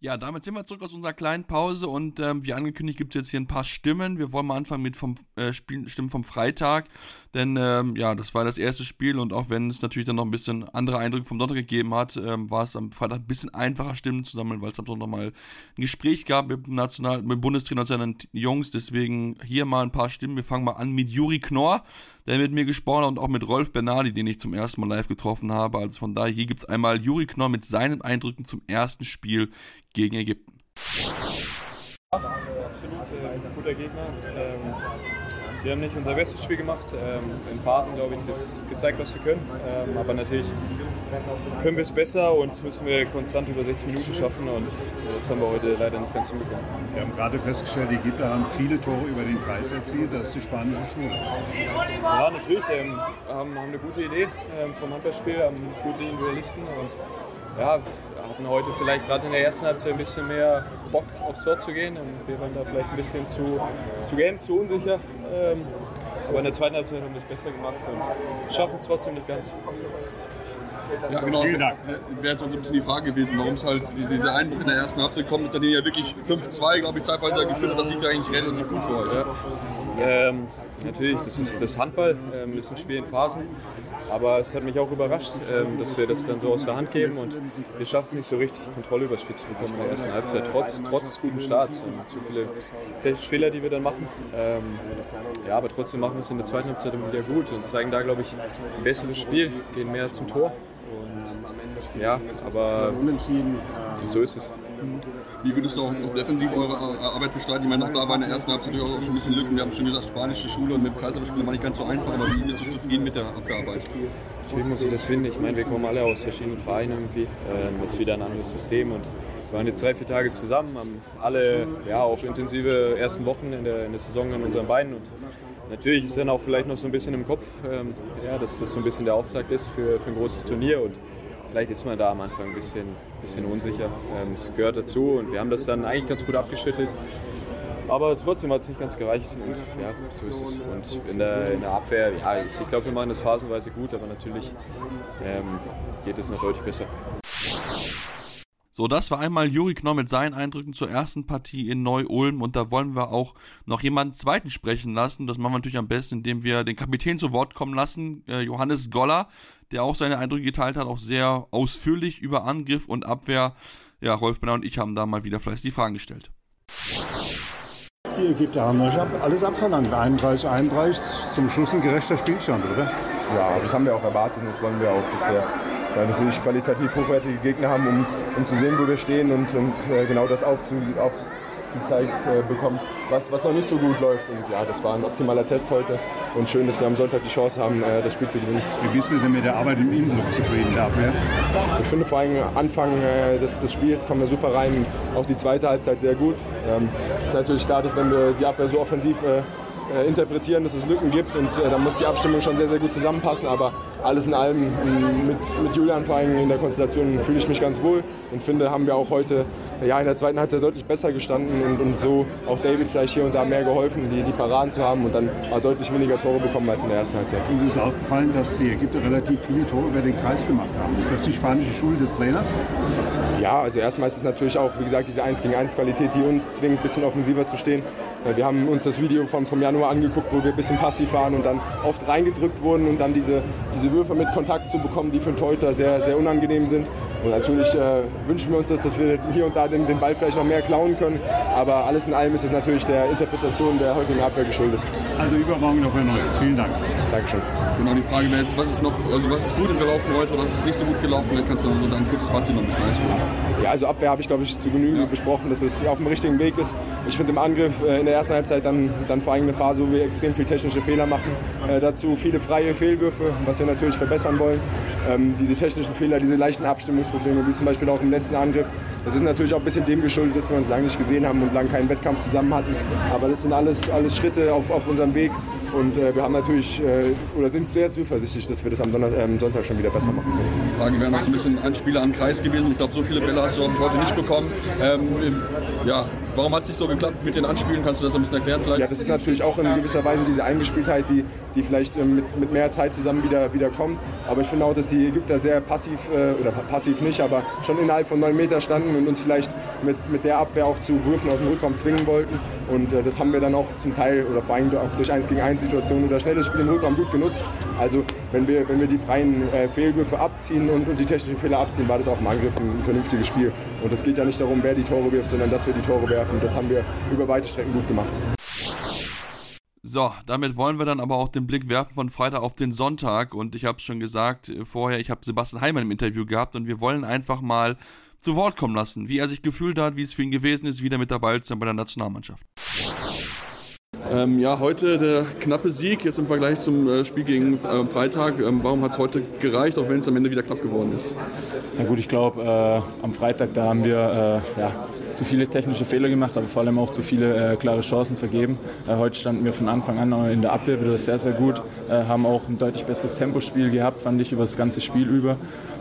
Ja, damit sind wir zurück aus unserer kleinen Pause und ähm, wie angekündigt gibt es jetzt hier ein paar Stimmen. Wir wollen mal anfangen mit vom äh, Spiel, Stimmen vom Freitag, denn ähm, ja, das war das erste Spiel und auch wenn es natürlich dann noch ein bisschen andere Eindrücke vom Sonntag gegeben hat, ähm, war es am Freitag ein bisschen einfacher Stimmen zu sammeln, weil es am Sonntag mal ein Gespräch gab mit dem National, mit dem Bundestrainer und seinen Jungs. Deswegen hier mal ein paar Stimmen. Wir fangen mal an mit Juri Knorr, der mit mir gesprochen hat und auch mit Rolf Bernardi, den ich zum ersten Mal live getroffen habe. Also von daher, hier gibt es einmal Juri Knorr mit seinen Eindrücken zum ersten Spiel gegen Ägypten. Absolut äh, guter Gegner. Ähm, wir haben nicht unser bestes Spiel gemacht. Ähm, in Phasen, glaube ich, das gezeigt, was wir können. Ähm, aber natürlich können wir es besser und das müssen wir konstant über 60 Minuten schaffen und das haben wir heute leider nicht ganz hinbekommen. Wir haben gerade festgestellt, die Ägypter haben viele Tore über den Kreis erzielt. Das ist die spanische Schule. Ja, natürlich. Ähm, haben, haben eine gute Idee vom Handballspiel, haben gute Individualisten und ja, hatten heute vielleicht gerade in der ersten Halbzeit ein bisschen mehr Bock aufs Tor zu gehen und wir waren da vielleicht ein bisschen zu, zu gern, zu unsicher. Ähm, aber in der zweiten Halbzeit haben wir es besser gemacht und schaffen es trotzdem nicht ganz. Ja, genau. Wäre jetzt so ein bisschen die Frage gewesen, warum es halt dieser Einbruch in der ersten Halbzeit kommt, ist dann ja wirklich 5-2, glaube ich, zeitweise geführt hat. Das lief ja eigentlich relativ gut heute. Ja. Ähm, natürlich, das ist das Handball, ähm, ist ein Spiel in Phasen. Aber es hat mich auch überrascht, ähm, dass wir das dann so aus der Hand geben und wir schaffen es nicht so richtig, Kontrolle über das Spiel zu bekommen in der ersten Halbzeit, trotz, trotz des guten Starts. Und zu viele technische Fehler, die wir dann machen. Ähm, ja, aber trotzdem machen wir es in der zweiten Halbzeit wieder gut und zeigen da, glaube ich, ein besseres Spiel, gehen mehr zum Tor. Und ja, aber so ist es. Wie würdest du auch, defensiv eure Arbeit bestreiten? Ich meine, auch da war in der ersten Halbzeit auch schon ein bisschen Lücken. Wir haben schon gesagt, spanische Schule und mit dem Kaiserspiel war nicht ganz so einfach, aber wie bist du zufrieden mit der Abwehrarbeit? Natürlich muss ich das finden. Ich meine, wir kommen alle aus verschiedenen Vereinen irgendwie. Ähm, ist wieder ein anderes System und wir waren jetzt drei, vier Tage zusammen, haben alle ja, auch intensive ersten Wochen in der, in der Saison an unseren Beinen und natürlich ist dann auch vielleicht noch so ein bisschen im Kopf, ähm, ja, dass das so ein bisschen der Auftakt ist für, für ein großes Turnier und vielleicht ist man da am Anfang ein bisschen, bisschen unsicher. Ähm, es gehört dazu und wir haben das dann eigentlich ganz gut abgeschüttelt. Aber trotzdem hat es nicht ganz gereicht und ja, so ist es. Und in der, in der Abwehr, ja, ich, ich glaube, wir machen das phasenweise gut, aber natürlich ähm, geht es noch deutlich besser. So, das war einmal Juri Knorr mit seinen Eindrücken zur ersten Partie in Neu-Ulm und da wollen wir auch noch jemanden zweiten sprechen lassen. Das machen wir natürlich am besten, indem wir den Kapitän zu Wort kommen lassen, äh, Johannes Goller, der auch seine Eindrücke geteilt hat, auch sehr ausführlich über Angriff und Abwehr. Ja, Rolf Benner und ich haben da mal wieder fleißig die Fragen gestellt. Die Ägypter haben euch alles abverlangt. 31, 31, zum Schluss ein gerechter Spielstand, oder? Ja, das haben wir auch erwartet und das wollen wir auch, dass wir da natürlich qualitativ hochwertige Gegner haben, um, um zu sehen, wo wir stehen und, und äh, genau das aufzu, auf, gezeigt äh, bekommen, was, was noch nicht so gut läuft. Und ja, das war ein optimaler Test heute. Und schön, dass wir am Sonntag die Chance haben, äh, das Spiel zu gewinnen. Wie bist du denn mit der Arbeit im Innenblock zufrieden, der Abwehr? Ich finde vor allem Anfang äh, des, des Spiels kommen wir super rein. Auch die zweite Halbzeit sehr gut. Ähm, ist natürlich klar, dass wenn wir die Abwehr so offensiv äh, äh, interpretieren, dass es Lücken gibt und äh, da muss die Abstimmung schon sehr, sehr gut zusammenpassen. Aber alles in allem mit, mit Julian vor allem in der Konstellation fühle ich mich ganz wohl und finde, haben wir auch heute ja, in der zweiten Halbzeit deutlich besser gestanden und, und so auch David vielleicht hier und da mehr geholfen, die, die Paraden zu haben und dann auch deutlich weniger Tore bekommen als in der ersten Halbzeit. Uns ist aufgefallen, dass die Ägypter relativ viele Tore über den Kreis gemacht haben. Ist das die spanische Schule des Trainers? Ja, also erstmal ist es natürlich auch, wie gesagt, diese 1 gegen 1 Qualität, die uns zwingt, ein bisschen offensiver zu stehen. Wir haben uns das Video vom, vom Januar angeguckt, wo wir ein bisschen passiv waren und dann oft reingedrückt wurden und dann diese, diese Würfe mit Kontakt zu bekommen, die für einen Teuter sehr, sehr unangenehm sind. Und natürlich äh, wünschen wir uns das, dass wir hier und da den, den Ball vielleicht noch mehr klauen können. Aber alles in allem ist es natürlich der Interpretation der heutigen Abwehr geschuldet. Also übermorgen noch ein neues. Vielen Dank. Dankeschön. Genau, die Frage wäre jetzt, was ist noch, also was ist gut gelaufen heute, was ist nicht so gut gelaufen? Dann kannst du so ein kurzes Fazit noch ein bisschen ausführen. Ja, also Abwehr habe ich, glaube ich, zu Genüge ja. besprochen, dass es auf dem richtigen Weg ist. Ich finde im Angriff äh, in der ersten Halbzeit dann, dann vor allem eine Phase, wo wir extrem viel technische Fehler machen. Äh, dazu viele freie Fehlwürfe, was wir natürlich verbessern wollen. Ähm, diese technischen Fehler, diese leichten Abstimmungsprobleme, wie zum Beispiel auch im letzten Angriff. Das ist natürlich auch ein bisschen dem geschuldet, dass wir uns lange nicht gesehen haben und lange keinen Wettkampf zusammen hatten. Aber das sind alles, alles Schritte auf, auf unserem Weg. Und äh, wir haben natürlich äh, oder sind sehr zuversichtlich, dass wir das am Donner ähm, Sonntag schon wieder besser machen können. Die Frage wäre noch ein bisschen ein Spieler am Kreis gewesen. Ich glaube, so viele Bälle hast du heute nicht bekommen. Ähm, ja, warum hat es nicht so geklappt mit den Anspielen? Kannst du das ein bisschen erklären vielleicht? Ja, das ist natürlich auch in gewisser Weise diese Eingespieltheit, die, die vielleicht ähm, mit, mit mehr Zeit zusammen wieder, wieder kommt. Aber ich finde auch, dass die Ägypter sehr passiv, äh, oder passiv nicht, aber schon innerhalb von neun Meter standen und uns vielleicht mit, mit der Abwehr auch zu Würfen aus dem Rückraum zwingen wollten. Und äh, das haben wir dann auch zum Teil oder vor allem auch durch 1 gegen 1 Situationen oder schnelles Spiel im Rückraum gut genutzt. Also wenn wir, wenn wir die freien äh, Fehlwürfe abziehen und, und, die technischen Fehler abziehen, war das auch im Angriff ein, ein vernünftiges Spiel. Und es geht ja nicht darum, wer die Tore wirft, sondern dass wir die Tore werfen. Das haben wir über weite Strecken gut gemacht. So, damit wollen wir dann aber auch den Blick werfen von Freitag auf den Sonntag. Und ich habe es schon gesagt äh, vorher, ich habe Sebastian Heimann im Interview gehabt und wir wollen einfach mal zu Wort kommen lassen, wie er sich gefühlt hat, wie es für ihn gewesen ist, wieder mit dabei zu sein bei der Nationalmannschaft. Ähm, ja, heute der knappe Sieg, jetzt im Vergleich zum äh, Spiel gegen äh, Freitag. Ähm, warum hat es heute gereicht, auch wenn es am Ende wieder knapp geworden ist? Na gut, ich glaube, äh, am Freitag, da haben wir äh, ja, zu viele technische Fehler gemacht, aber vor allem auch zu viele äh, klare Chancen vergeben. Äh, heute standen wir von Anfang an in der Abwehr wieder sehr, sehr gut, haben auch ein deutlich besseres Tempospiel gehabt, fand ich, über das ganze Spiel über.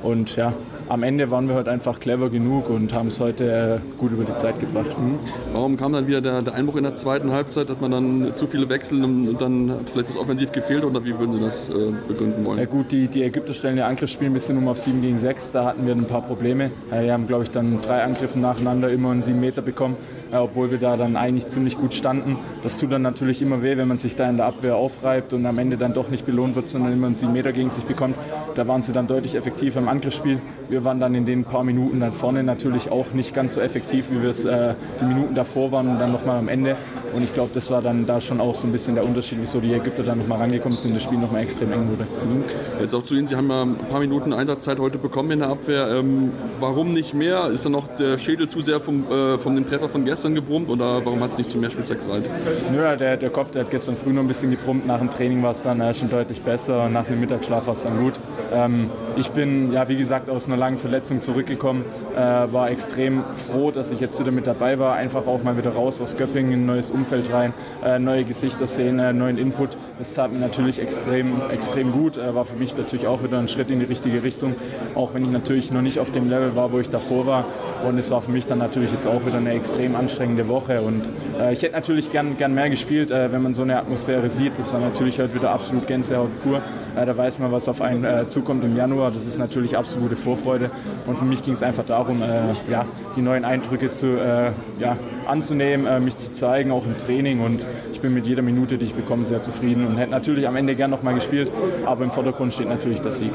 Und ja, am Ende waren wir heute einfach clever genug und haben es heute äh, gut über die Zeit gebracht. Mhm. Warum kam dann wieder der, der, Einbruch in der zweiten Halbzeit? Hat man dann zu viele Wechsel und dann hat vielleicht was offensiv gefehlt oder wie würden Sie das äh, begründen wollen? Ja gut, die, die Ägypter stellen ihr Angriffsspiel ein bisschen um auf 7 gegen 6. Da hatten wir ein paar Probleme. Wir haben, glaube ich, dann drei Angriffe nacheinander immer einen 7 Meter bekommen, obwohl wir da dann eigentlich ziemlich gut standen. Das tut dann natürlich immer weh, wenn man sich da in der Abwehr aufreibt und am Ende dann doch nicht belohnt wird, sondern immer einen 7 Meter gegen sich bekommt. Da waren sie dann deutlich effektiver im Angriffsspiel. Wir waren dann in den paar Minuten dann vorne natürlich auch nicht ganz so effektiv, wie wir es äh, die Minuten davor waren und dann nochmal am Ende. Und ich glaube, das war dann da schon auch so ein bisschen der Unterschied, wieso die Ägypter dann nochmal rangekommen sind und das Spiel nochmal extrem eng wurde. Mhm. Jetzt auch zu Ihnen, Sie haben ja ein paar Minuten Einsatzzeit heute bekommen in der Abwehr. Ähm, warum nicht mehr? Ist dann noch der Schädel zu sehr vom, äh, von dem Treffer von gestern gebrummt oder warum hat es nicht zu mehr Spielzeit gereicht? Nö, der, der Kopf der hat gestern früh noch ein bisschen gebrummt. Nach dem Training war es dann äh, schon deutlich besser. Nach dem Mittagsschlaf war es dann gut. Ähm, ich bin, ja, wie gesagt, aus einer langen Verletzung zurückgekommen, äh, war extrem froh, dass ich jetzt wieder mit dabei war. Einfach auch mal wieder raus aus Göppingen, in ein neues Umfeld rein, äh, neue Gesichter sehen, äh, neuen Input. Das tat mir natürlich extrem, extrem gut. Äh, war für mich natürlich auch wieder ein Schritt in die richtige Richtung, auch wenn ich natürlich noch nicht auf dem Level war, wo ich davor war. Und es war für mich dann natürlich jetzt auch wieder eine extrem anstrengende Woche. Und äh, ich hätte natürlich gern, gern mehr gespielt, äh, wenn man so eine Atmosphäre sieht. Das war natürlich heute wieder absolut Gänsehaut pur. Da weiß man, was auf einen zukommt im Januar. Das ist natürlich absolute Vorfreude. Und für mich ging es einfach darum, äh, ja, die neuen Eindrücke zu, äh, ja, anzunehmen, äh, mich zu zeigen, auch im Training. Und ich bin mit jeder Minute, die ich bekomme, sehr zufrieden und hätte natürlich am Ende gern noch mal gespielt. Aber im Vordergrund steht natürlich der Sieg.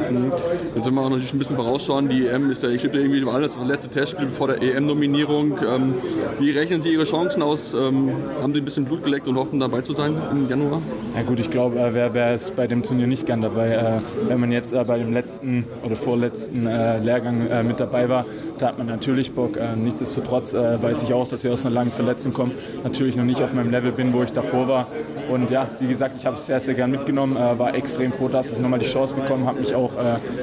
Jetzt sind wir auch natürlich ein bisschen vorausschauen. Die EM ist ja, ich glaube, irgendwie war das letzte Testspiel vor der EM-Nominierung. Ähm, wie rechnen Sie Ihre Chancen aus? Ähm, haben Sie ein bisschen Blut geleckt und hoffen, dabei zu sein im Januar? Ja gut, ich glaube, äh, wer, wer ist bei dem Turnier nicht gern dabei? Äh, wenn man jetzt bei dem letzten oder vorletzten Lehrgang mit dabei war, da hat man natürlich Bock. Nichtsdestotrotz weiß ich auch, dass ich aus einer langen Verletzung komme. Natürlich noch nicht auf meinem Level bin, wo ich davor war. Und ja, wie gesagt, ich habe es sehr, sehr gern mitgenommen. war extrem froh, dass ich nochmal die Chance bekommen habe, mich auch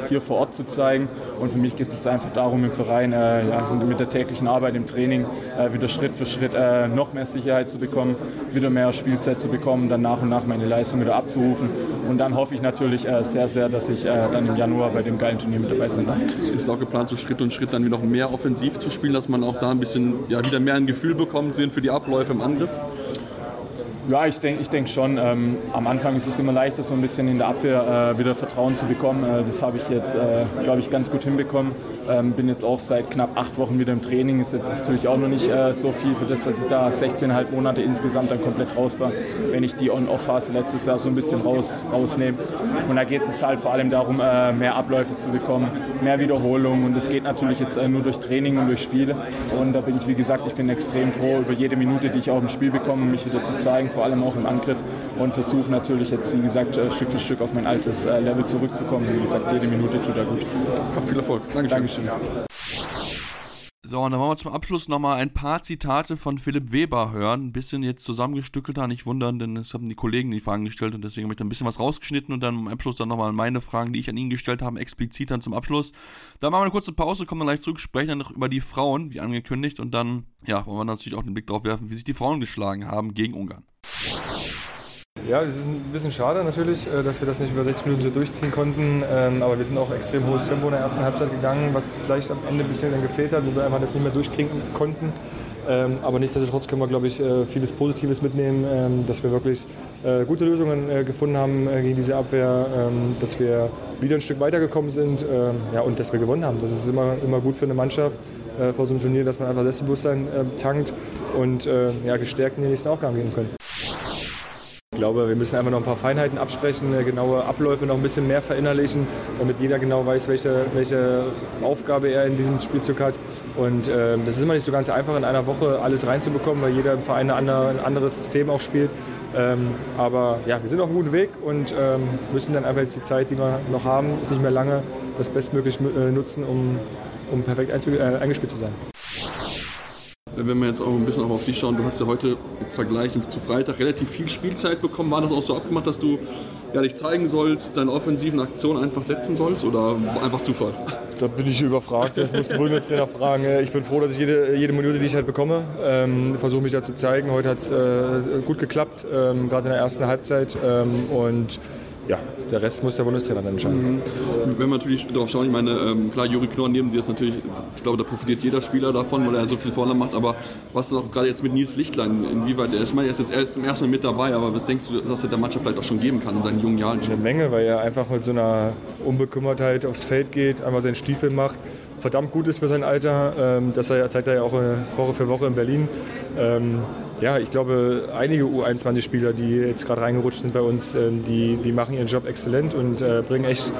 hier vor Ort zu zeigen. Und für mich geht es jetzt einfach darum, im Verein ja, mit der täglichen Arbeit im Training wieder Schritt für Schritt noch mehr Sicherheit zu bekommen, wieder mehr Spielzeit zu bekommen, dann nach und nach meine Leistung wieder abzurufen. Und dann hoffe ich natürlich sehr, sehr, dass ich dann im Januar bei dem geilen Turnier mit dabei sein darf. Ist auch geplant, so Schritt und Schritt dann wieder noch mehr offensiv zu spielen, dass man auch da ein bisschen ja, wieder mehr ein Gefühl bekommt für die Abläufe im Angriff? Ja, ich denke ich denk schon. Ähm, am Anfang ist es immer leichter, so ein bisschen in der Abwehr äh, wieder Vertrauen zu bekommen. Äh, das habe ich jetzt, äh, glaube ich, ganz gut hinbekommen. Ähm, bin jetzt auch seit knapp acht Wochen wieder im Training. Ist jetzt natürlich auch noch nicht äh, so viel für das, dass ich da 16,5 Monate insgesamt dann komplett raus war. Wenn ich die On-Off-Phase letztes Jahr so ein bisschen raus, rausnehme. Und da geht es jetzt halt vor allem darum, äh, mehr Abläufe zu bekommen, mehr Wiederholungen. Und das geht natürlich jetzt äh, nur durch Training und durch Spiele. Und da bin ich, wie gesagt, ich bin extrem froh über jede Minute, die ich auch im Spiel bekomme, um mich wieder zu zeigen vor allem auch im Angriff und versuche natürlich jetzt, wie gesagt, äh, Stück für Stück auf mein altes äh, Level zurückzukommen. Wie gesagt, jede Minute tut er gut. Ja, viel Erfolg. Dankeschön. Dankeschön. So, und dann wollen wir zum Abschluss nochmal ein paar Zitate von Philipp Weber hören. Ein bisschen jetzt zusammengestückelter, nicht wundern, denn es haben die Kollegen die Fragen gestellt und deswegen habe ich da ein bisschen was rausgeschnitten und dann im Abschluss dann nochmal meine Fragen, die ich an ihn gestellt habe, explizit dann zum Abschluss. Dann machen wir eine kurze Pause, kommen dann gleich zurück, sprechen dann noch über die Frauen, wie angekündigt, und dann, ja, wollen wir natürlich auch den Blick darauf werfen, wie sich die Frauen geschlagen haben gegen Ungarn. Ja, es ist ein bisschen schade natürlich, äh, dass wir das nicht über 60 Minuten so durchziehen konnten. Ähm, aber wir sind auch extrem hohes Tempo in der ersten Halbzeit gegangen, was vielleicht am Ende ein bisschen dann gefehlt hat, wo wir einfach das nicht mehr durchkriegen konnten. Ähm, aber nichtsdestotrotz können wir, glaube ich, äh, vieles Positives mitnehmen, ähm, dass wir wirklich äh, gute Lösungen gefunden haben gegen diese Abwehr, dass wir wieder ein Stück weitergekommen sind ja, und dass wir gewonnen haben. Das ist immer, immer gut für eine Mannschaft vor so einem Turnier, dass man einfach Selbstbewusstsein tankt und ja, gestärkt in die nächsten Aufgaben gehen können. Ich glaube, wir müssen einfach noch ein paar Feinheiten absprechen, äh, genaue Abläufe noch ein bisschen mehr verinnerlichen, damit jeder genau weiß, welche, welche Aufgabe er in diesem Spielzug hat. Und äh, das ist immer nicht so ganz einfach, in einer Woche alles reinzubekommen, weil jeder im Verein ein anderes System auch spielt. Ähm, aber ja, wir sind auf einem guten Weg und ähm, müssen dann einfach jetzt die Zeit, die wir noch haben, ist nicht mehr lange, das bestmöglich äh, nutzen, um, um perfekt äh, eingespielt zu sein wenn wir jetzt auch ein bisschen auf dich schauen, du hast ja heute jetzt vergleichen zu Freitag relativ viel Spielzeit bekommen. War das auch so abgemacht, dass du ja, dich zeigen sollst, deine offensiven Aktionen einfach setzen sollst oder einfach Zufall? Da bin ich überfragt, das muss der Bundestrainer fragen. Ich bin froh, dass ich jede, jede Minute, die ich halt bekomme, ähm, versuche mich da zu zeigen. Heute hat es äh, gut geklappt, ähm, gerade in der ersten Halbzeit. Ähm, und ja, der Rest muss der Bundestrainer dann entscheiden. Mhm. Wenn wir natürlich darauf schauen, ich meine, ähm, klar, Juri Knorr neben dir ist natürlich, ich glaube, da profitiert jeder Spieler davon, weil er so viel vorne macht, aber was ist auch gerade jetzt mit Nils Lichtlein, inwieweit, er ist, er ist jetzt erst zum ersten Mal mit dabei, aber was denkst du, dass er der Mannschaft vielleicht auch schon geben kann in seinen jungen Jahren? Eine Menge, weil er einfach mit so einer Unbekümmertheit aufs Feld geht, einfach seinen Stiefel macht, verdammt gut ist für sein Alter, ähm, das zeigt er ja auch Woche für Woche in Berlin. Ähm, ja, ich glaube, einige U21-Spieler, die jetzt gerade reingerutscht sind bei uns, ähm, die, die machen ihren Job exzellent und äh, bringen echt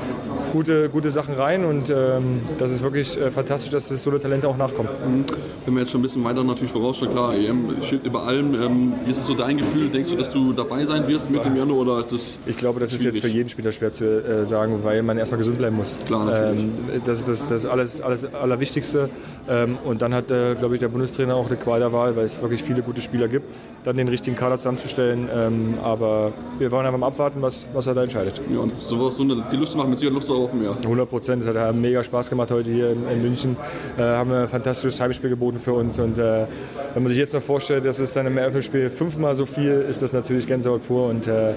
gute, gute Sachen rein. Und ähm, das ist wirklich äh, fantastisch, dass es so eine Talente auch nachkommen. Mhm. Wenn wir jetzt schon ein bisschen weiter natürlich vorausschauen, klar, EM steht über allem. Ähm, wie ist es so dein Gefühl? Denkst du, dass du dabei sein wirst mit dem Januar oder ist das Ich glaube, das schwierig? ist jetzt für jeden Spieler schwer zu äh, sagen, weil man erstmal gesund bleiben muss. Klar, natürlich. Ähm, das ist das, das alles, alles Allerwichtigste. Ähm, und dann hat, äh, glaube ich, der Bundestrainer auch eine Qual der Wahl, weil es wirklich viele gute Spieler gibt, dann den richtigen Kader zusammenzustellen. Ähm, aber wir wollen einfach mal abwarten, was, was er da entscheidet. Ja, und sowas, so eine, die Lust machen mit Sicherheit Lust auf mehr. 100 Prozent. Es hat mega Spaß gemacht heute hier in, in München. Äh, haben ein fantastisches Heimspiel geboten für uns. Und äh, wenn man sich jetzt noch vorstellt, dass es dann im Eröffnungsspiel fünfmal so viel ist, das natürlich Gänsehaut pur. Und äh,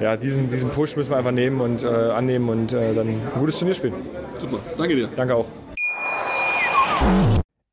ja, diesen, diesen Push müssen wir einfach nehmen und äh, annehmen und äh, dann ein gutes Turnier spielen. Super, danke dir. Danke auch.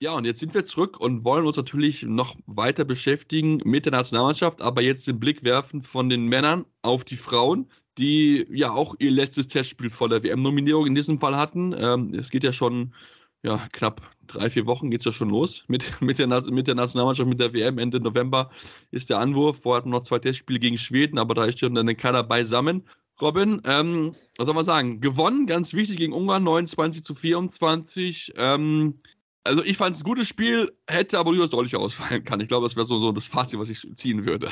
Ja, und jetzt sind wir zurück und wollen uns natürlich noch weiter beschäftigen mit der Nationalmannschaft, aber jetzt den Blick werfen von den Männern auf die Frauen, die ja auch ihr letztes Testspiel vor der WM-Nominierung in diesem Fall hatten. Ähm, es geht ja schon ja, knapp drei, vier Wochen geht es ja schon los mit, mit, der, mit der Nationalmannschaft, mit der WM. Ende November ist der Anwurf. Vorher hatten wir noch zwei Testspiele gegen Schweden, aber da ist schon dann keiner beisammen. Robin, ähm, was soll man sagen? Gewonnen, ganz wichtig gegen Ungarn, 29 zu 24. Ähm, also ich fand es ein gutes Spiel, hätte aber durchaus deutlich ausfallen können. Ich glaube, das wäre so, so das Fazit, was ich ziehen würde.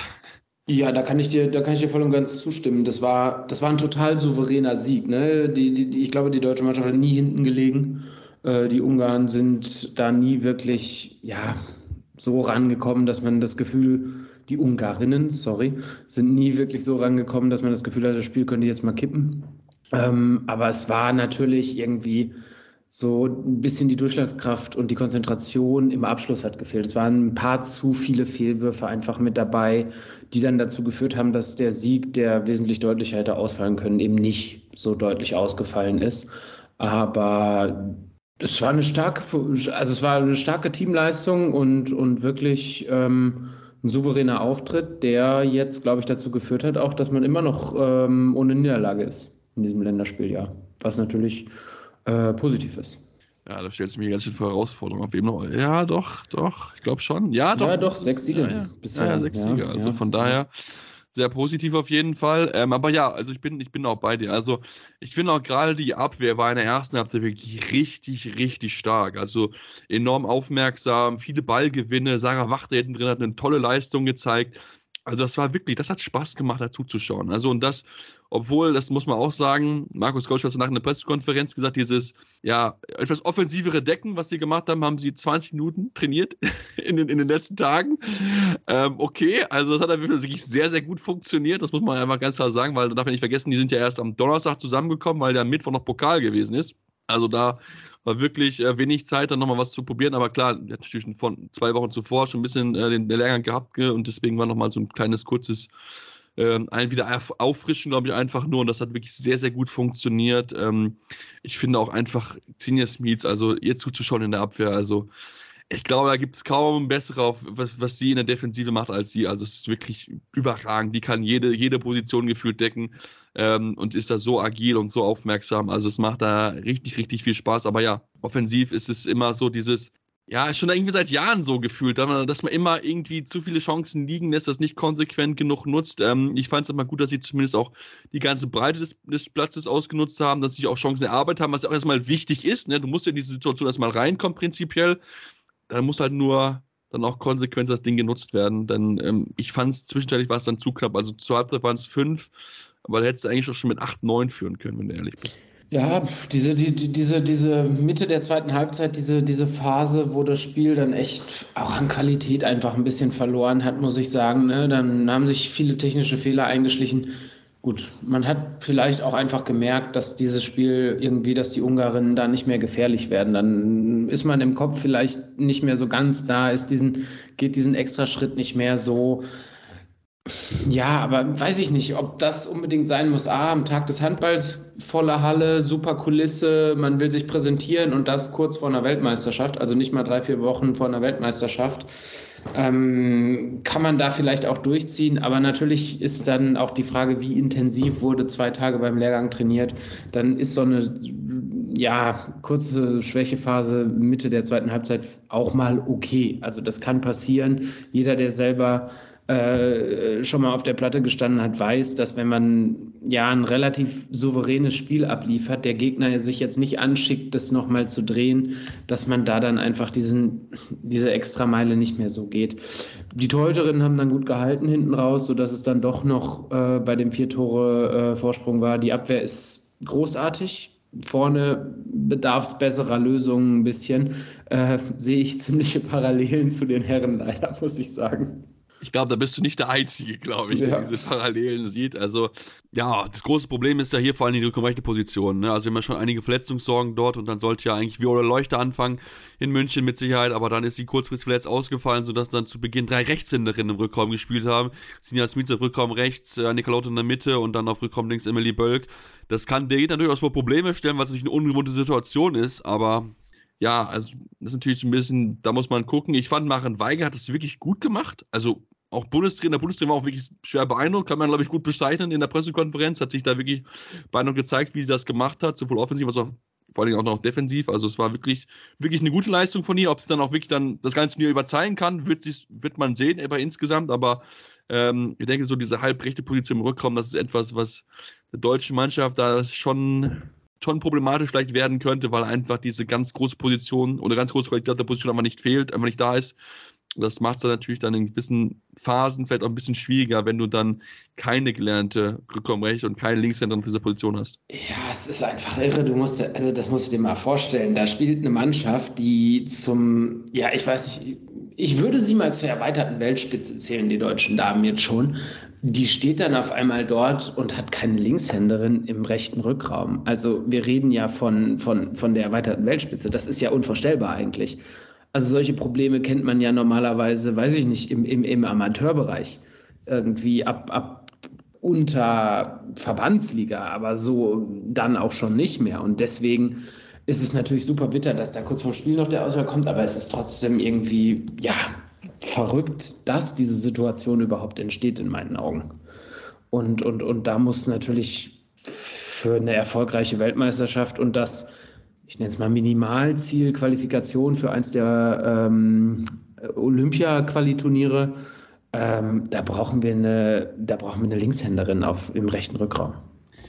Ja, da kann ich dir, da kann ich dir voll und ganz zustimmen. Das war, das war ein total souveräner Sieg. Ne? Die, die, die, ich glaube, die deutsche Mannschaft hat nie hinten gelegen. Äh, die Ungarn sind da nie wirklich, ja, so rangekommen, dass man das Gefühl, die Ungarinnen, sorry, sind nie wirklich so rangekommen, dass man das Gefühl hat, das Spiel könnte jetzt mal kippen. Ähm, aber es war natürlich irgendwie so ein bisschen die Durchschlagskraft und die Konzentration im Abschluss hat gefehlt. Es waren ein paar zu viele Fehlwürfe einfach mit dabei, die dann dazu geführt haben, dass der Sieg, der wesentlich deutlicher hätte ausfallen können, eben nicht so deutlich ausgefallen ist. Aber es war eine starke, also es war eine starke Teamleistung und, und wirklich ähm, ein souveräner Auftritt, der jetzt, glaube ich, dazu geführt hat, auch, dass man immer noch ähm, ohne Niederlage ist in diesem Länderspieljahr. Was natürlich äh, positiv ist. Ja, da stellt sich mir ganz schön vor Herausforderungen. Auf wem noch? Ja, doch, doch, ich glaube schon. Ja, doch. Ja, doch, sechs Siege. Ja, ja. Bisher. ja, sechs Siege. Also von daher sehr positiv auf jeden Fall. Ähm, aber ja, also ich bin, ich bin auch bei dir. Also ich finde auch gerade die Abwehr war in der ersten Halbzeit wirklich richtig, richtig stark. Also enorm aufmerksam, viele Ballgewinne. Sarah Wachter hinten drin hat eine tolle Leistung gezeigt. Also das war wirklich, das hat Spaß gemacht, dazu zu schauen. Also und das, obwohl, das muss man auch sagen, Markus Gosch hat nach einer Pressekonferenz gesagt, dieses, ja, etwas offensivere Decken, was sie gemacht haben, haben sie 20 Minuten trainiert in den, in den letzten Tagen. Ähm, okay, also das hat dann wirklich sehr, sehr gut funktioniert, das muss man einfach ganz klar sagen, weil da darf man nicht vergessen, die sind ja erst am Donnerstag zusammengekommen, weil der Mittwoch noch Pokal gewesen ist. Also da war wirklich äh, wenig Zeit, dann nochmal was zu probieren. Aber klar, er hat natürlich von zwei Wochen zuvor schon ein bisschen äh, den, den Lehrgang gehabt und deswegen war nochmal so ein kleines, kurzes ähm, ein wieder auffrischen, glaube ich, einfach nur. Und das hat wirklich sehr, sehr gut funktioniert. Ähm, ich finde auch einfach Zinja Smith, also ihr zuzuschauen in der Abwehr, also ich glaube, da gibt es kaum bessere, was, was sie in der Defensive macht als sie. Also es ist wirklich überragend. Die kann jede, jede Position gefühlt decken ähm, und ist da so agil und so aufmerksam. Also es macht da richtig, richtig viel Spaß. Aber ja, offensiv ist es immer so dieses, ja, schon irgendwie seit Jahren so gefühlt, dass man immer irgendwie zu viele Chancen liegen lässt, das nicht konsequent genug nutzt. Ähm, ich fand es immer gut, dass sie zumindest auch die ganze Breite des, des, Platzes ausgenutzt haben, dass sie auch Chancen erarbeitet haben, was ja auch erstmal wichtig ist. Ne? Du musst ja in diese Situation erstmal reinkommen, prinzipiell da muss halt nur dann auch konsequent das Ding genutzt werden. Denn ähm, ich fand es zwischenzeitlich war es dann zu knapp. Also zur Halbzeit waren es fünf, aber da hättest du eigentlich auch schon mit acht, neun führen können, wenn du ehrlich bist. Ja, diese, die, diese, diese Mitte der zweiten Halbzeit, diese, diese Phase, wo das Spiel dann echt auch an Qualität einfach ein bisschen verloren hat, muss ich sagen. Ne? Dann haben sich viele technische Fehler eingeschlichen. Gut, man hat vielleicht auch einfach gemerkt, dass dieses Spiel irgendwie, dass die Ungarinnen da nicht mehr gefährlich werden. Dann ist man im Kopf vielleicht nicht mehr so ganz da, ist diesen, geht diesen Extraschritt nicht mehr so. Ja, aber weiß ich nicht, ob das unbedingt sein muss. Ah, am Tag des Handballs voller Halle, super Kulisse, man will sich präsentieren und das kurz vor einer Weltmeisterschaft, also nicht mal drei, vier Wochen vor einer Weltmeisterschaft ähm, kann man da vielleicht auch durchziehen. Aber natürlich ist dann auch die Frage, wie intensiv wurde zwei Tage beim Lehrgang trainiert. Dann ist so eine ja, kurze Schwächephase Mitte der zweiten Halbzeit auch mal okay. Also das kann passieren. Jeder, der selber äh, schon mal auf der Platte gestanden hat, weiß, dass wenn man ja ein relativ souveränes Spiel abliefert, der Gegner sich jetzt nicht anschickt, das nochmal zu drehen, dass man da dann einfach diesen, diese Extrameile nicht mehr so geht. Die Torhüterinnen haben dann gut gehalten hinten raus, sodass es dann doch noch äh, bei dem vier Tore äh, war. Die Abwehr ist großartig vorne bedarf es besserer Lösungen ein bisschen. Äh, sehe ich ziemliche Parallelen zu den Herren leider, muss ich sagen. Ich glaube, da bist du nicht der Einzige, glaube ich, der ja. diese Parallelen sieht. Also, ja, das große Problem ist ja hier vor allem die rückenrechte Position. Ne? Also, wir haben ja schon einige Verletzungssorgen dort und dann sollte ja eigentlich Viola Leuchter anfangen in München mit Sicherheit, aber dann ist sie kurzfristig verletzt ausgefallen, sodass dann zu Beginn drei Rechtshänderinnen im Rückraum gespielt haben. Sinja Smith auf Rückraum rechts, äh, Nicolaut in der Mitte und dann auf Rückraum links Emily Bölk. Das kann der Gegner durchaus vor Probleme stellen, weil es natürlich eine ungewohnte Situation ist, aber ja, also das ist natürlich so ein bisschen, da muss man gucken. Ich fand, Maren Weiger hat es wirklich gut gemacht. Also auch Bundestrainer, Bundestrainer war auch wirklich schwer beeindruckt, kann man, glaube ich, gut bezeichnen in der Pressekonferenz. Hat sich da wirklich beeindruckt gezeigt, wie sie das gemacht hat, sowohl offensiv als auch vor allem auch noch defensiv. Also es war wirklich, wirklich eine gute Leistung von ihr. Ob es dann auch wirklich dann das ganze Turnier überzeigen kann, wird, sich, wird man sehen, aber insgesamt. Aber ähm, ich denke, so diese halbrechte Position im Rückraum, das ist etwas, was der deutschen Mannschaft da schon schon problematisch vielleicht werden könnte, weil einfach diese ganz große Position oder ganz große Qualität der Position einfach nicht fehlt, einfach nicht da ist. Das macht es natürlich dann in gewissen Phasen vielleicht auch ein bisschen schwieriger, wenn du dann keine gelernte Rückraumrechte und keine Linkshänder in dieser Position hast. Ja, es ist einfach irre. Du musst, also das musst du dir mal vorstellen. Da spielt eine Mannschaft, die zum, ja, ich weiß nicht, ich würde sie mal zur erweiterten Weltspitze zählen, die deutschen Damen jetzt schon. Die steht dann auf einmal dort und hat keine Linkshänderin im rechten Rückraum. Also wir reden ja von, von, von der erweiterten Weltspitze. Das ist ja unvorstellbar eigentlich. Also solche Probleme kennt man ja normalerweise, weiß ich nicht, im, im, im Amateurbereich. Irgendwie ab, ab unter Verbandsliga, aber so dann auch schon nicht mehr. Und deswegen ist es natürlich super bitter, dass da kurz vorm Spiel noch der Auswahl kommt, aber es ist trotzdem irgendwie, ja, verrückt, dass diese Situation überhaupt entsteht in meinen Augen. Und, und, und da muss natürlich für eine erfolgreiche Weltmeisterschaft und das, ich nenne es mal Minimalziel, Qualifikation für eins der ähm, Olympia-Qualiturniere, ähm, da brauchen wir eine, da brauchen wir eine Linkshänderin auf, im rechten Rückraum.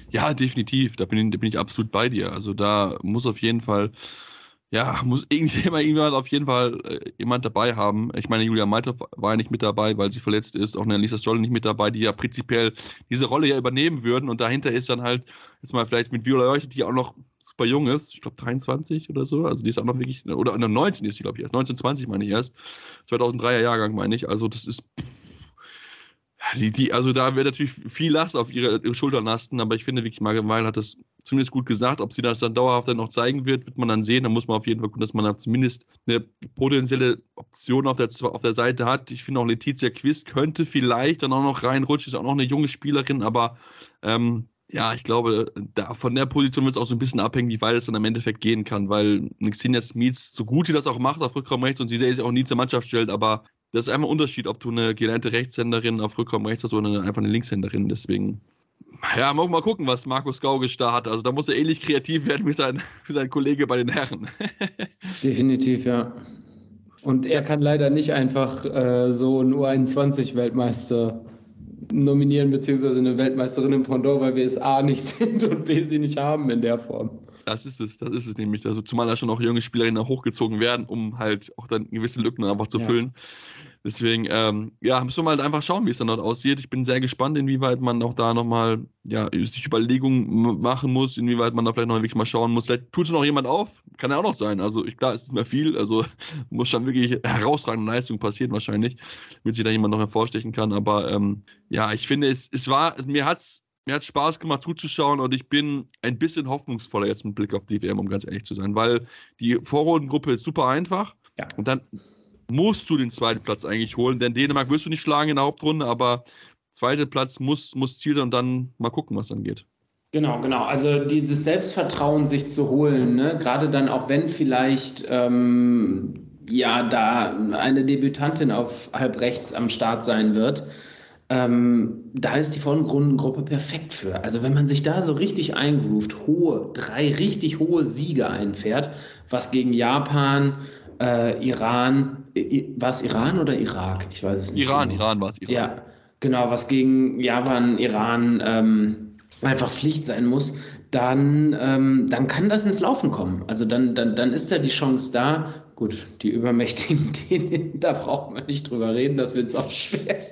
Ja, definitiv. Da bin, ich, da bin ich absolut bei dir. Also da muss auf jeden Fall ja, muss irgendjemand, irgendjemand auf jeden Fall äh, jemand dabei haben. Ich meine, Julia Malthoff war ja nicht mit dabei, weil sie verletzt ist. Auch eine Lisa Stoll nicht mit dabei, die ja prinzipiell diese Rolle ja übernehmen würden. Und dahinter ist dann halt, jetzt mal vielleicht mit Viola Leuchtet, die auch noch super jung ist. Ich glaube 23 oder so. Also die ist auch noch wirklich, oder 19 ist sie, glaube ich, erst. 1920 meine ich erst. 2003er Jahrgang meine ich. Also das ist, die, die, also da wird natürlich viel Last auf ihre, ihre Schultern lasten, aber ich finde wirklich, Margaret Weil hat das zumindest gut gesagt. Ob sie das dann dauerhaft dann noch zeigen wird, wird man dann sehen. Da muss man auf jeden Fall gucken, dass man da zumindest eine potenzielle Option auf der, auf der Seite hat. Ich finde auch Letizia Quiz könnte vielleicht dann auch noch reinrutschen, ist auch noch eine junge Spielerin, aber ähm, ja, ich glaube, da, von der Position wird es auch so ein bisschen abhängen, wie weit es dann im Endeffekt gehen kann, weil Xenia Smith, so gut sie das auch macht auf Rückraum rechts und sie sich auch nie zur Mannschaft stellt, aber das ist einfach ein Unterschied, ob du eine gelernte Rechtshänderin auf Rückraum rechts hast oder einfach eine Linkshänderin. Deswegen, ja, mal, mal gucken, was Markus Gaugisch da hat. Also da muss er ähnlich kreativ werden wie sein, wie sein Kollege bei den Herren. Definitiv, ja. Und er kann leider nicht einfach äh, so einen U21-Weltmeister nominieren, beziehungsweise eine Weltmeisterin im Pendant, weil wir es A nicht sind und B sie nicht haben in der Form. Das ist es, das ist es nämlich. Also zumal da schon auch junge Spielerinnen hochgezogen werden, um halt auch dann gewisse Lücken einfach zu ja. füllen. Deswegen, ähm, ja, müssen wir halt einfach schauen, wie es dann dort aussieht. Ich bin sehr gespannt, inwieweit man auch da nochmal, ja, sich Überlegungen machen muss, inwieweit man da vielleicht noch wirklich mal schauen muss. Vielleicht tut es noch jemand auf, kann ja auch noch sein. Also, ich, klar, ist nicht mehr viel, also muss schon wirklich herausragende Leistung passieren wahrscheinlich, damit sich da jemand noch hervorstechen kann. Aber ähm, ja, ich finde, es, es war, mir hat es mir hat Spaß gemacht zuzuschauen und ich bin ein bisschen hoffnungsvoller jetzt mit Blick auf die WM, um ganz ehrlich zu sein, weil die Vorrundengruppe ist super einfach. Ja. Und dann musst du den zweiten Platz eigentlich holen, denn Dänemark wirst du nicht schlagen in der Hauptrunde, aber zweiter Platz muss, muss Ziel und dann mal gucken, was dann geht. Genau, genau. Also dieses Selbstvertrauen, sich zu holen, ne? gerade dann auch wenn vielleicht ähm, ja da eine Debütantin auf halb rechts am Start sein wird ähm, da ist die Vordergrundengruppe perfekt für. Also wenn man sich da so richtig eingroovt, hohe, drei richtig hohe Siege einfährt, was gegen Japan, äh, Iran, war es Iran oder Irak? Ich weiß es nicht. Iran, genau. Iran war es Iran. Ja, genau, was gegen Japan, Iran ähm, einfach Pflicht sein muss, dann, ähm, dann kann das ins Laufen kommen. Also dann, dann, dann ist da die Chance da. Gut, die übermächtigen Dänen, da braucht man nicht drüber reden, das wird es auch schwer.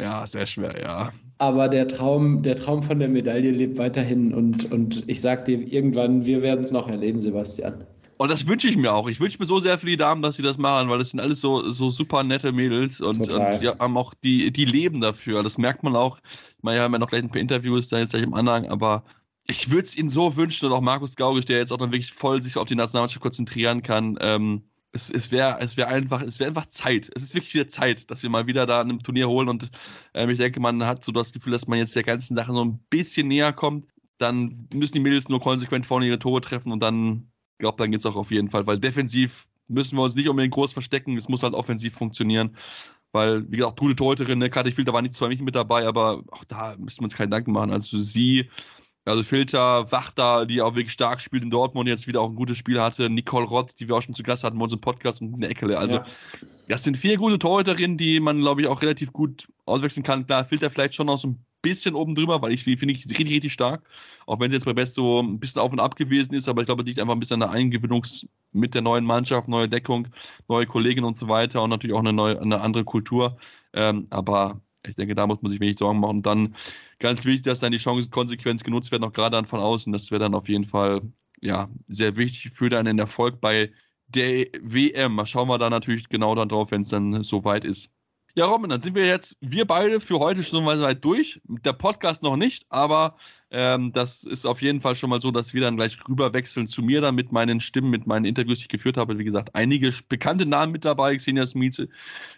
Ja, sehr schwer, ja. aber der Traum, der Traum von der Medaille lebt weiterhin und, und ich sag dir irgendwann, wir werden es noch erleben, Sebastian. Und das wünsche ich mir auch. Ich wünsche mir so sehr für die Damen, dass sie das machen, weil das sind alles so, so super nette Mädels und, und die haben auch die, die leben dafür. Das merkt man auch. Ich meine, wir haben ja noch gleich ein paar Interviews da jetzt gleich im Anhang, aber ich würde es ihnen so wünschen und auch Markus Gaugisch, der jetzt auch dann wirklich voll sich auf die Nationalmannschaft konzentrieren kann. Ähm, es, es wäre es wär einfach, es einfach Zeit. Es ist wirklich wieder Zeit, dass wir mal wieder da ein Turnier holen und ähm, ich denke, man hat so das Gefühl, dass man jetzt der ganzen Sache so ein bisschen näher kommt. Dann müssen die Mädels nur konsequent vorne ihre Tore treffen und dann glaube, dann geht es auch auf jeden Fall, weil defensiv müssen wir uns nicht unbedingt groß verstecken, es muss halt offensiv funktionieren. Weil, wie gesagt, gute Torhüterin, ne, Kati Filter war nicht zwar nicht mit dabei, aber auch da müssen wir uns keinen Gedanken machen. Also sie, also Filter, Wachter, die auch wirklich stark spielt in Dortmund, jetzt wieder auch ein gutes Spiel hatte, Nicole Rott, die wir auch schon zu Gast hatten bei unserem Podcast und eine Eckele. Also, ja. das sind vier gute Torhüterinnen, die man, glaube ich, auch relativ gut auswechseln kann. Klar, Filter vielleicht schon aus so ein bisschen oben drüber, weil ich finde ich richtig, richtig stark. Auch wenn sie jetzt bei Best so ein bisschen auf und ab gewesen ist, aber ich glaube, es liegt einfach ein bisschen an der Eingewöhnung mit der neuen Mannschaft, neue Deckung, neue Kolleginnen und so weiter und natürlich auch eine neue, eine andere Kultur. Ähm, aber ich denke, da muss man sich wenig Sorgen machen. Und dann ganz wichtig, dass dann die Chancen konsequent genutzt werden, auch gerade dann von außen. Das wäre dann auf jeden Fall ja, sehr wichtig für einen Erfolg bei der WM. Mal schauen wir da natürlich genau dann drauf, wenn es dann soweit ist. Ja, Robin, dann sind wir jetzt, wir beide für heute schon mal weit durch. Der Podcast noch nicht, aber ähm, das ist auf jeden Fall schon mal so, dass wir dann gleich rüber wechseln zu mir dann mit meinen Stimmen, mit meinen Interviews, die ich geführt habe. Wie gesagt, einige bekannte Namen mit dabei. Xenia Smieze,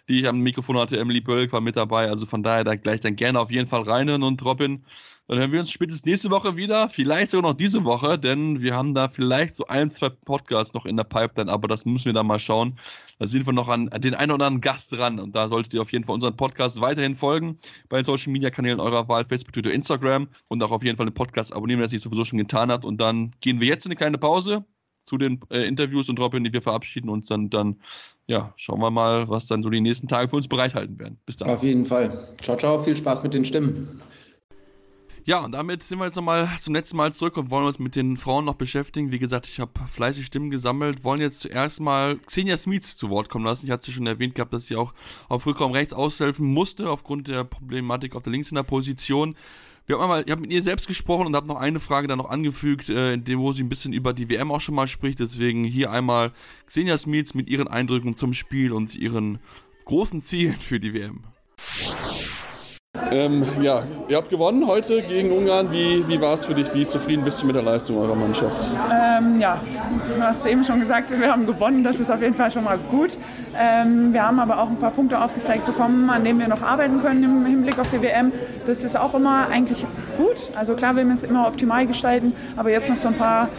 die ich am Mikrofon hatte, Emily Bölk war mit dabei. Also von daher da gleich dann gerne auf jeden Fall reinhören. Und Robin, dann hören wir uns spätestens nächste Woche wieder. Vielleicht sogar noch diese Woche, denn wir haben da vielleicht so ein, zwei Podcasts noch in der Pipeline, aber das müssen wir dann mal schauen. Da sind wir noch an den einen oder anderen Gast dran. Und da solltet ihr auf jeden Fall unseren Podcast weiterhin folgen bei den Social Media Kanälen eurer Wahl, Facebook, Twitter, Instagram und auch auf jeden Fall den Podcast abonnieren, wer es nicht sowieso schon getan hat. Und dann gehen wir jetzt in eine kleine Pause zu den äh, Interviews und Robin, die wir verabschieden und dann, dann ja, schauen wir mal, was dann so die nächsten Tage für uns bereithalten werden. Bis dann. Auf jeden Fall. Ciao, ciao, viel Spaß mit den Stimmen. Ja, und damit sind wir jetzt nochmal zum letzten Mal zurück und wollen uns mit den Frauen noch beschäftigen. Wie gesagt, ich habe fleißig Stimmen gesammelt, wollen jetzt zuerst mal Xenia Smith zu Wort kommen lassen. Ich hatte sie schon erwähnt gehabt, dass sie auch auf Rückraum rechts aushelfen musste, aufgrund der Problematik auf der Links in der Position. Wir haben einmal, ich habe mit ihr selbst gesprochen und habe noch eine Frage dann noch angefügt, äh, in dem, wo sie ein bisschen über die WM auch schon mal spricht. Deswegen hier einmal Xenia Smith mit ihren Eindrücken zum Spiel und ihren großen Zielen für die WM. Ähm, ja, ihr habt gewonnen heute gegen Ungarn. Wie, wie war es für dich? Wie zufrieden bist du mit der Leistung eurer Mannschaft? Ähm, ja, du hast eben schon gesagt, wir haben gewonnen. Das ist auf jeden Fall schon mal gut. Ähm, wir haben aber auch ein paar Punkte aufgezeigt bekommen, an denen wir noch arbeiten können im Hinblick auf die WM. Das ist auch immer eigentlich gut. Also klar, wir müssen es immer optimal gestalten, aber jetzt noch so ein paar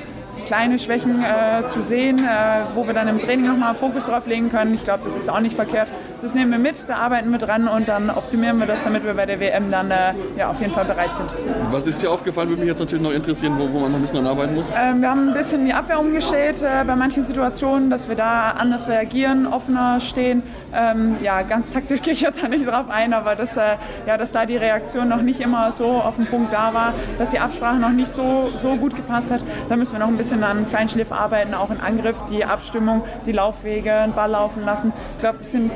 kleine Schwächen äh, zu sehen, äh, wo wir dann im Training nochmal Fokus drauf legen können. Ich glaube, das ist auch nicht verkehrt. Das nehmen wir mit, da arbeiten wir dran und dann optimieren wir das, damit wir bei der WM dann äh, ja, auf jeden Fall bereit sind. Was ist dir aufgefallen? Würde mich jetzt natürlich noch interessieren, wo, wo man noch ein bisschen arbeiten muss. Ähm, wir haben ein bisschen die Abwehr umgestellt äh, bei manchen Situationen, dass wir da anders reagieren, offener stehen. Ähm, ja, ganz taktisch gehe ich jetzt da nicht drauf ein, aber dass, äh, ja, dass da die Reaktion noch nicht immer so auf den Punkt da war, dass die Absprache noch nicht so, so gut gepasst hat. Da müssen wir noch ein bisschen an Feinschliff arbeiten, auch in Angriff, die Abstimmung, die Laufwege, den Ball laufen lassen. Ich glaube, das sind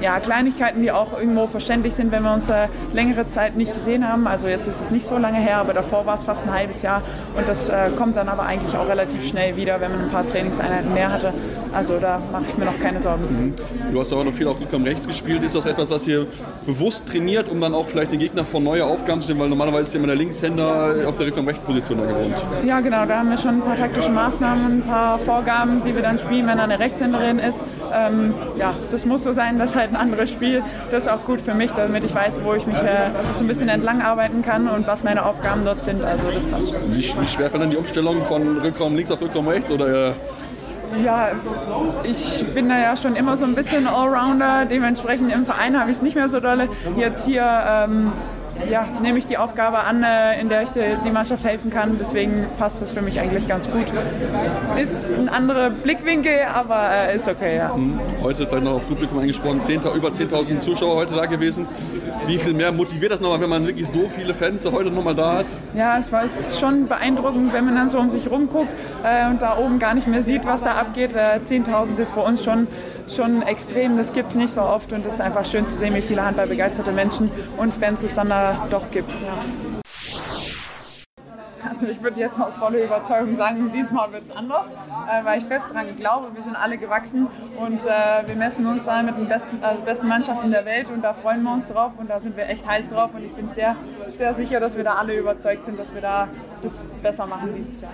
ja, Kleinigkeiten, die auch irgendwo verständlich sind, wenn wir uns äh, längere Zeit nicht gesehen haben. Also jetzt ist es nicht so lange her, aber davor war es fast ein halbes Jahr und das äh, kommt dann aber eigentlich auch relativ schnell wieder, wenn man ein paar Trainingseinheiten mehr hatte. Also da mache ich mir noch keine Sorgen. Mhm. Du hast auch noch viel auf Rückraum rechts gespielt. Ist das etwas, was ihr bewusst trainiert, um dann auch vielleicht den Gegner vor neue Aufgaben zu stellen? Weil normalerweise ist ja immer der Linkshänder auf der Rückraum rechts Position da gewohnt. Ja, genau. Da haben wir schon ein paar taktische Maßnahmen, ein paar Vorgaben, die wir dann spielen, wenn da eine Rechtshänderin ist. Ähm, ja, das muss so sein, dass halt ein anderes Spiel. Das ist auch gut für mich, damit ich weiß, wo ich mich äh, so ein bisschen entlang arbeiten kann und was meine Aufgaben dort sind. Also das passt. Wie, wie schwer fällt dann die Umstellung von Rückraum links auf Rückraum rechts? Oder, äh ja, ich bin da ja schon immer so ein bisschen Allrounder. Dementsprechend im Verein habe ich es nicht mehr so dolle. Jetzt hier ähm, ja, nehme ich die Aufgabe an, äh, in der ich die Mannschaft helfen kann. Deswegen passt das für mich eigentlich ganz gut. Ist ein anderer Blickwinkel, aber äh, ist okay, ja. Mhm. Heute vielleicht noch auf Publikum eingesprochen, 10, über 10.000 Zuschauer heute da gewesen. Wie viel mehr motiviert das nochmal, wenn man wirklich so viele Fans heute nochmal da hat? Ja, es war schon beeindruckend, wenn man dann so um sich rumguckt äh, und da oben gar nicht mehr sieht, was da abgeht. Äh, 10.000 ist für uns schon, schon extrem, das gibt es nicht so oft und es ist einfach schön zu sehen, wie viele handballbegeisterte Menschen und Fans es dann da doch gibt. Ja. Also ich würde jetzt aus voller Überzeugung sagen, diesmal wird es anders, äh, weil ich fest daran glaube, wir sind alle gewachsen und äh, wir messen uns da mit den besten, äh, besten Mannschaften der Welt und da freuen wir uns drauf und da sind wir echt heiß drauf und ich bin sehr, sehr sicher, dass wir da alle überzeugt sind, dass wir da das besser machen dieses Jahr.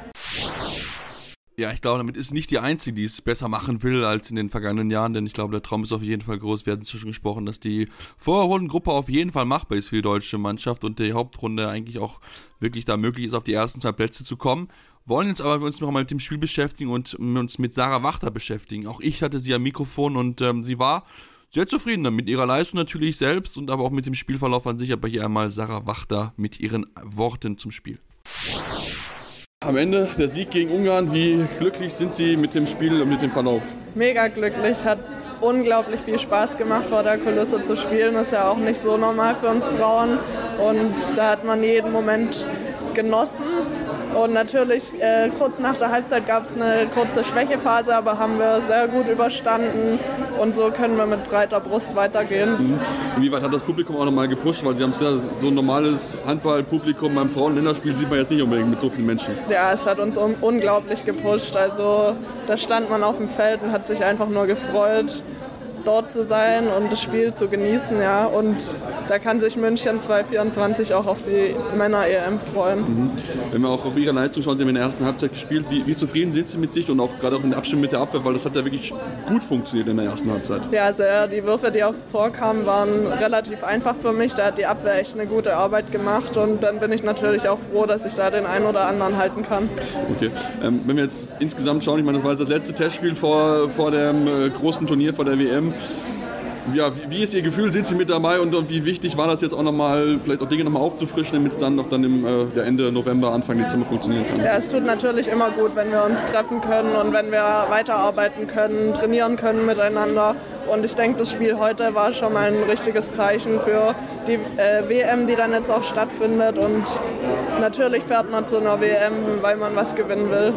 Ja, ich glaube, damit ist nicht die Einzige, die es besser machen will als in den vergangenen Jahren, denn ich glaube, der Traum ist auf jeden Fall groß. Wir hatten zwischen gesprochen, dass die Vorrundengruppe auf jeden Fall machbar ist für die deutsche Mannschaft und die Hauptrunde eigentlich auch wirklich da möglich ist, auf die ersten zwei Plätze zu kommen. Wollen jetzt aber uns noch mal mit dem Spiel beschäftigen und uns mit Sarah Wachter beschäftigen. Auch ich hatte sie am Mikrofon und ähm, sie war sehr zufrieden mit ihrer Leistung natürlich selbst und aber auch mit dem Spielverlauf an sich. Aber hier einmal Sarah Wachter mit ihren Worten zum Spiel. Am Ende der Sieg gegen Ungarn. Wie glücklich sind Sie mit dem Spiel und mit dem Verlauf? Mega glücklich. Hat unglaublich viel Spaß gemacht, vor der Kulisse zu spielen. Ist ja auch nicht so normal für uns Frauen. Und da hat man jeden Moment genossen. Und natürlich, äh, kurz nach der Halbzeit gab es eine kurze Schwächephase, aber haben wir sehr gut überstanden. Und so können wir mit breiter Brust weitergehen. Mhm. Inwieweit hat das Publikum auch nochmal gepusht? Weil Sie haben es gesagt, so ein normales Handballpublikum beim Frauenländerspiel sieht man jetzt nicht unbedingt mit so vielen Menschen. Ja, es hat uns un unglaublich gepusht. Also da stand man auf dem Feld und hat sich einfach nur gefreut dort zu sein und das Spiel zu genießen. Ja. Und da kann sich München 2024 auch auf die Männer-EM freuen. Mhm. Wenn wir auch auf Ihre Leistung schauen, Sie haben in der ersten Halbzeit gespielt. Wie, wie, zufrieden sind Sie mit sich und auch gerade auch in der Abstimmung mit der Abwehr, weil das hat ja wirklich gut funktioniert in der ersten Halbzeit. Ja, sehr. Die Würfe, die aufs Tor kamen, waren relativ einfach für mich. Da hat die Abwehr echt eine gute Arbeit gemacht und dann bin ich natürlich auch froh, dass ich da den einen oder anderen halten kann. Okay. Ähm, wenn wir jetzt insgesamt schauen, ich meine, das war das letzte Testspiel vor, vor dem äh, großen Turnier, vor der WM ja, wie, ist Ihr Gefühl? Sind Sie mit dabei und, und wie wichtig war das jetzt auch nochmal, vielleicht auch Dinge nochmal aufzufrischen, damit es dann noch dann im äh, Ende November, Anfang Dezember funktionieren kann? Ja, es tut natürlich immer gut, wenn wir uns treffen können und wenn wir weiterarbeiten können, trainieren können miteinander. Und ich denke, das Spiel heute war schon mal ein richtiges Zeichen für die äh, WM, die dann jetzt auch stattfindet. Und natürlich fährt man zu einer WM, weil man was gewinnen will.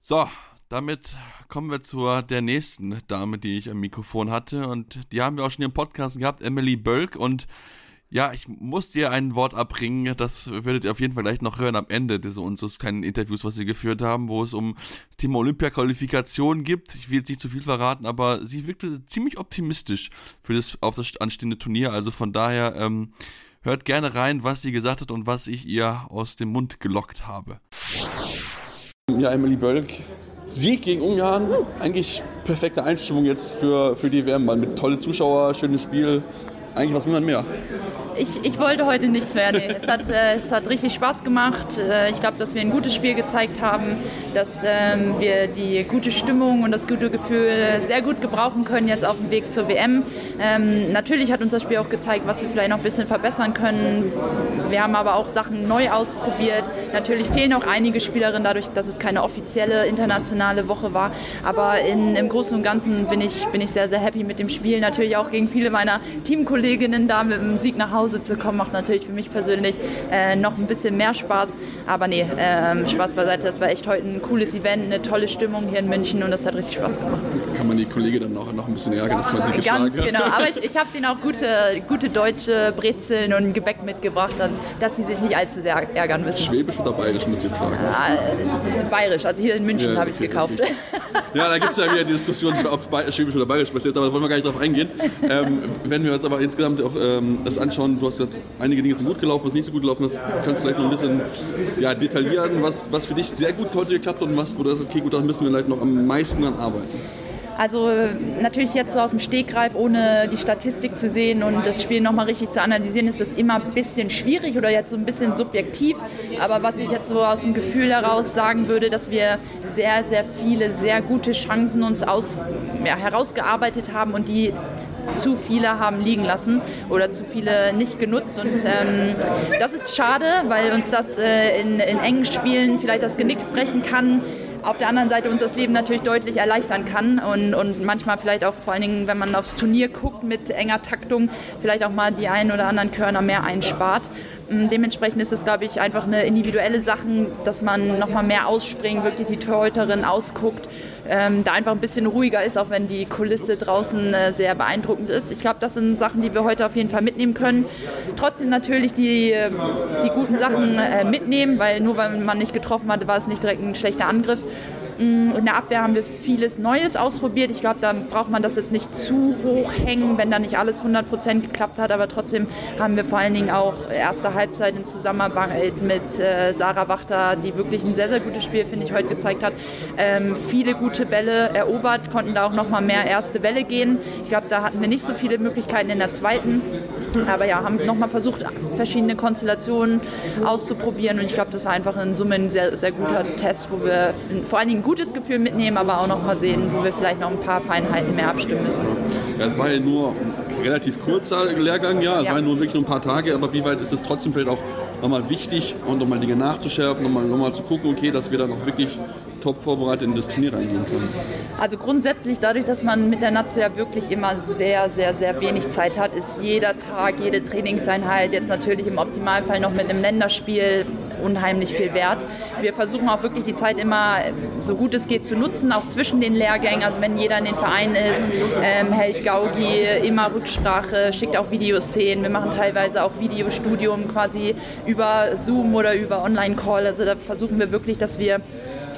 So, damit kommen wir zu der nächsten Dame, die ich am Mikrofon hatte. Und die haben wir auch schon im Podcast gehabt, Emily Bölk. Und ja, ich muss dir ein Wort abbringen. Das werdet ihr auf jeden Fall gleich noch hören am Ende des, unseres kleinen Interviews, was wir geführt haben, wo es um das Thema Olympia-Qualifikation gibt. Ich will jetzt nicht zu viel verraten, aber sie wirkte ziemlich optimistisch für das auf das anstehende Turnier. Also von daher ähm, hört gerne rein, was sie gesagt hat und was ich ihr aus dem Mund gelockt habe. Ja, Emily Bölk, Sieg gegen Ungarn, eigentlich perfekte Einstimmung jetzt für, für die WM, mit tolle Zuschauer, schönes Spiel. Eigentlich was will man mehr? Ich, ich wollte heute nichts mehr. Nee. Es, hat, äh, es hat richtig Spaß gemacht. Äh, ich glaube, dass wir ein gutes Spiel gezeigt haben, dass ähm, wir die gute Stimmung und das gute Gefühl sehr gut gebrauchen können jetzt auf dem Weg zur WM. Ähm, natürlich hat uns das Spiel auch gezeigt, was wir vielleicht noch ein bisschen verbessern können. Wir haben aber auch Sachen neu ausprobiert. Natürlich fehlen auch einige Spielerinnen dadurch, dass es keine offizielle internationale Woche war. Aber in, im Großen und Ganzen bin ich, bin ich sehr, sehr happy mit dem Spiel. Natürlich auch gegen viele meiner Teamkollegen Kolleginnen da mit dem Sieg nach Hause zu kommen, macht natürlich für mich persönlich äh, noch ein bisschen mehr Spaß. Aber nee, ähm, Spaß beiseite, das war echt heute ein cooles Event, eine tolle Stimmung hier in München und das hat richtig Spaß gemacht. Kann man die Kollegen dann auch noch ein bisschen ärgern, dass man sie geschlagen Ganz genau, aber ich, ich habe denen auch gute, gute deutsche Brezeln und Gebäck mitgebracht, dass, dass sie sich nicht allzu sehr ärgern müssen. Schwäbisch oder bayerisch, muss ich jetzt fragen? Äh, bayerisch, also hier in München ja, habe ich es okay, gekauft. Okay. Ja, da gibt es ja wieder die Diskussion, ob Schwäbisch oder bayerisch passiert, aber da wollen wir gar nicht drauf eingehen. Ähm, wenn wir uns aber insgesamt auch ähm, das anschauen, du hast gesagt, einige Dinge sind gut gelaufen, was nicht so gut gelaufen ist, kannst du vielleicht noch ein bisschen ja, detaillieren, was, was für dich sehr gut heute geklappt hat und was, wo du sagst, okay, gut, da müssen wir vielleicht noch am meisten an arbeiten. Also natürlich jetzt so aus dem Stegreif, ohne die Statistik zu sehen und das Spiel nochmal richtig zu analysieren, ist das immer ein bisschen schwierig oder jetzt so ein bisschen subjektiv. Aber was ich jetzt so aus dem Gefühl heraus sagen würde, dass wir sehr, sehr viele, sehr gute Chancen uns aus, ja, herausgearbeitet haben und die zu viele haben liegen lassen oder zu viele nicht genutzt. Und ähm, das ist schade, weil uns das äh, in, in engen Spielen vielleicht das Genick brechen kann auf der anderen Seite uns das Leben natürlich deutlich erleichtern kann und, und manchmal vielleicht auch vor allen Dingen, wenn man aufs Turnier guckt mit enger Taktung, vielleicht auch mal die einen oder anderen Körner mehr einspart. Mm, dementsprechend ist es, glaube ich, einfach eine individuelle Sache, dass man nochmal mehr ausspringt, wirklich die Torhüterin ausguckt, ähm, da einfach ein bisschen ruhiger ist, auch wenn die Kulisse draußen äh, sehr beeindruckend ist. Ich glaube, das sind Sachen, die wir heute auf jeden Fall mitnehmen können. Trotzdem natürlich die, ähm, die guten Sachen äh, mitnehmen, weil nur weil man nicht getroffen hatte, war es nicht direkt ein schlechter Angriff. Mm, in der Abwehr haben wir vieles Neues ausprobiert. Ich glaube, da braucht man das jetzt nicht zu hoch hängen, wenn da nicht alles 100% geklappt hat. Aber trotzdem haben wir vor allen Dingen auch erste Halbzeit in Zusammenarbeit mit äh, Sarah Wachter, die wirklich ein sehr, sehr gutes Spiel, finde ich, heute gezeigt hat. Ähm, viele gute Bälle erobert, konnten da auch noch mal mehr erste Bälle gehen. Ich glaube, da hatten wir nicht so viele Möglichkeiten in der zweiten. Aber ja, haben nochmal versucht, verschiedene Konstellationen auszuprobieren. Und ich glaube, das war einfach in Summe ein sehr, sehr guter Test, wo wir vor allen Dingen ein gutes Gefühl mitnehmen, aber auch noch mal sehen, wo wir vielleicht noch ein paar Feinheiten mehr abstimmen müssen. Ja, es war ja nur ein relativ kurzer Lehrgang, ja. Es ja. waren nur wirklich nur ein paar Tage, aber wie weit ist es trotzdem vielleicht auch nochmal wichtig und nochmal Dinge nachzuschärfen, nochmal, nochmal zu gucken, okay, dass wir dann auch wirklich top vorbereitet in das Turnier reingehen können? Also grundsätzlich dadurch, dass man mit der Nazi ja wirklich immer sehr, sehr, sehr wenig Zeit hat, ist jeder Tag, jede Trainingseinheit jetzt natürlich im Optimalfall noch mit einem Länderspiel unheimlich viel wert. Wir versuchen auch wirklich die Zeit immer so gut es geht zu nutzen, auch zwischen den Lehrgängen. Also wenn jeder in den Vereinen ist, ähm, hält Gaugi immer Rücksprache, schickt auch Videoszenen. Wir machen teilweise auch Videostudium quasi über Zoom oder über Online-Call. Also da versuchen wir wirklich, dass wir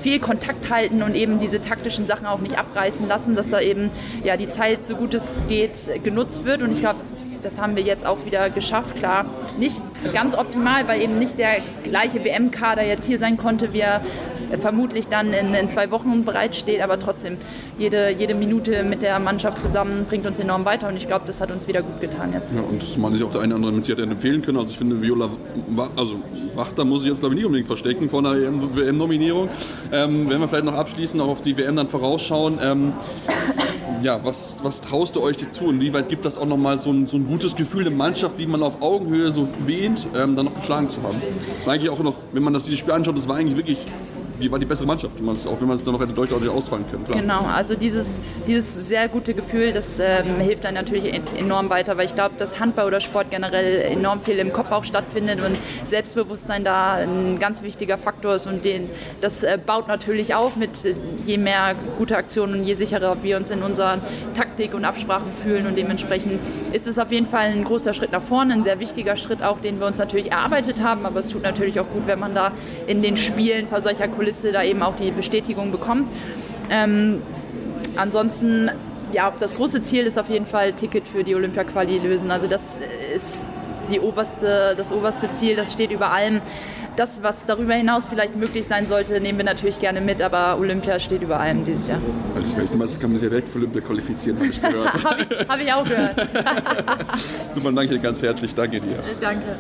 viel Kontakt halten und eben diese taktischen Sachen auch nicht abreißen lassen, dass da eben ja, die Zeit so gut es geht genutzt wird. Und ich glaube, das haben wir jetzt auch wieder geschafft. Klar, nicht ganz optimal, weil eben nicht der gleiche WM-Kader jetzt hier sein konnte, wie er vermutlich dann in, in, zwei Wochen bereitsteht. Aber trotzdem, jede, jede Minute mit der Mannschaft zusammen bringt uns enorm weiter und ich glaube, das hat uns wieder gut getan jetzt. Ja, und man sich auch der eine oder andere mit Sicherheit empfehlen können. Also ich finde, Viola also Wachter muss ich jetzt glaube ich nicht unbedingt verstecken vor einer WM-Nominierung. Ähm, wenn wir vielleicht noch abschließend auch auf die WM dann vorausschauen. Ähm, ja, was, was traust du euch zu? Inwieweit gibt das auch nochmal so ein, so ein gutes Gefühl, eine Mannschaft, die man auf Augenhöhe so wähnt, ähm, dann noch geschlagen zu haben? War eigentlich auch noch, wenn man das dieses Spiel anschaut, das war eigentlich wirklich die war die bessere Mannschaft, auch wenn man es dann noch hätte deutlich ausfallen können. Klar. Genau, also dieses, dieses sehr gute Gefühl, das ähm, hilft dann natürlich enorm weiter, weil ich glaube, dass Handball oder Sport generell enorm viel im Kopf auch stattfindet und Selbstbewusstsein da ein ganz wichtiger Faktor ist und den, das äh, baut natürlich auf mit äh, je mehr gute Aktionen und je sicherer wir uns in unserer Taktik und Absprachen fühlen und dementsprechend ist es auf jeden Fall ein großer Schritt nach vorne, ein sehr wichtiger Schritt auch, den wir uns natürlich erarbeitet haben, aber es tut natürlich auch gut, wenn man da in den Spielen vor solcher Kulisse Kulisse da eben auch die Bestätigung bekommt. Ähm, ansonsten, ja, das große Ziel ist auf jeden Fall Ticket für die Olympia-Quali lösen. Also das ist die oberste, das oberste Ziel, das steht über allem. Das, was darüber hinaus vielleicht möglich sein sollte, nehmen wir natürlich gerne mit, aber Olympia steht über allem dieses Jahr. Als Weltmeister kann man sich direkt für Olympia qualifizieren, habe ich gehört. habe ich, hab ich auch gehört. Super, danke dir ganz herzlich. Danke dir. Danke.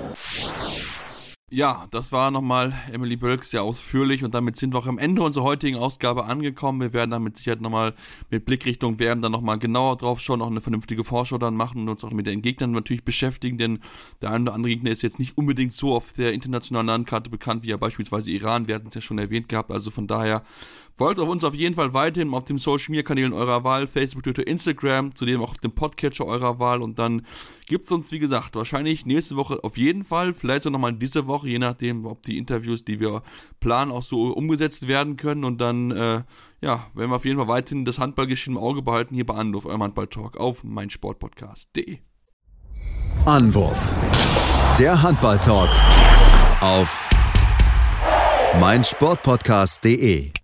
Ja, das war nochmal Emily Bölk sehr ausführlich und damit sind wir auch am Ende unserer heutigen Ausgabe angekommen. Wir werden dann mit Sicherheit nochmal mit Blickrichtung werden dann nochmal genauer drauf schauen, auch eine vernünftige Vorschau dann machen und uns auch mit den Gegnern natürlich beschäftigen, denn der eine oder andere Gegner ist jetzt nicht unbedingt so auf der internationalen Landkarte bekannt wie ja beispielsweise Iran. Wir hatten es ja schon erwähnt gehabt, also von daher Folgt auf uns auf jeden Fall weiterhin auf den Social Media Kanälen eurer Wahl, Facebook, Twitter, Instagram, zudem auch auf dem Podcatcher eurer Wahl und dann gibt es uns, wie gesagt, wahrscheinlich nächste Woche auf jeden Fall, vielleicht auch nochmal diese Woche, je nachdem, ob die Interviews, die wir planen, auch so umgesetzt werden können und dann, äh, ja, werden wir auf jeden Fall weiterhin das Handballgeschehen im Auge behalten hier bei Anruf, eurem Handballtalk auf meinsportpodcast.de. Anwurf. Der Handballtalk auf meinsportpodcast.de.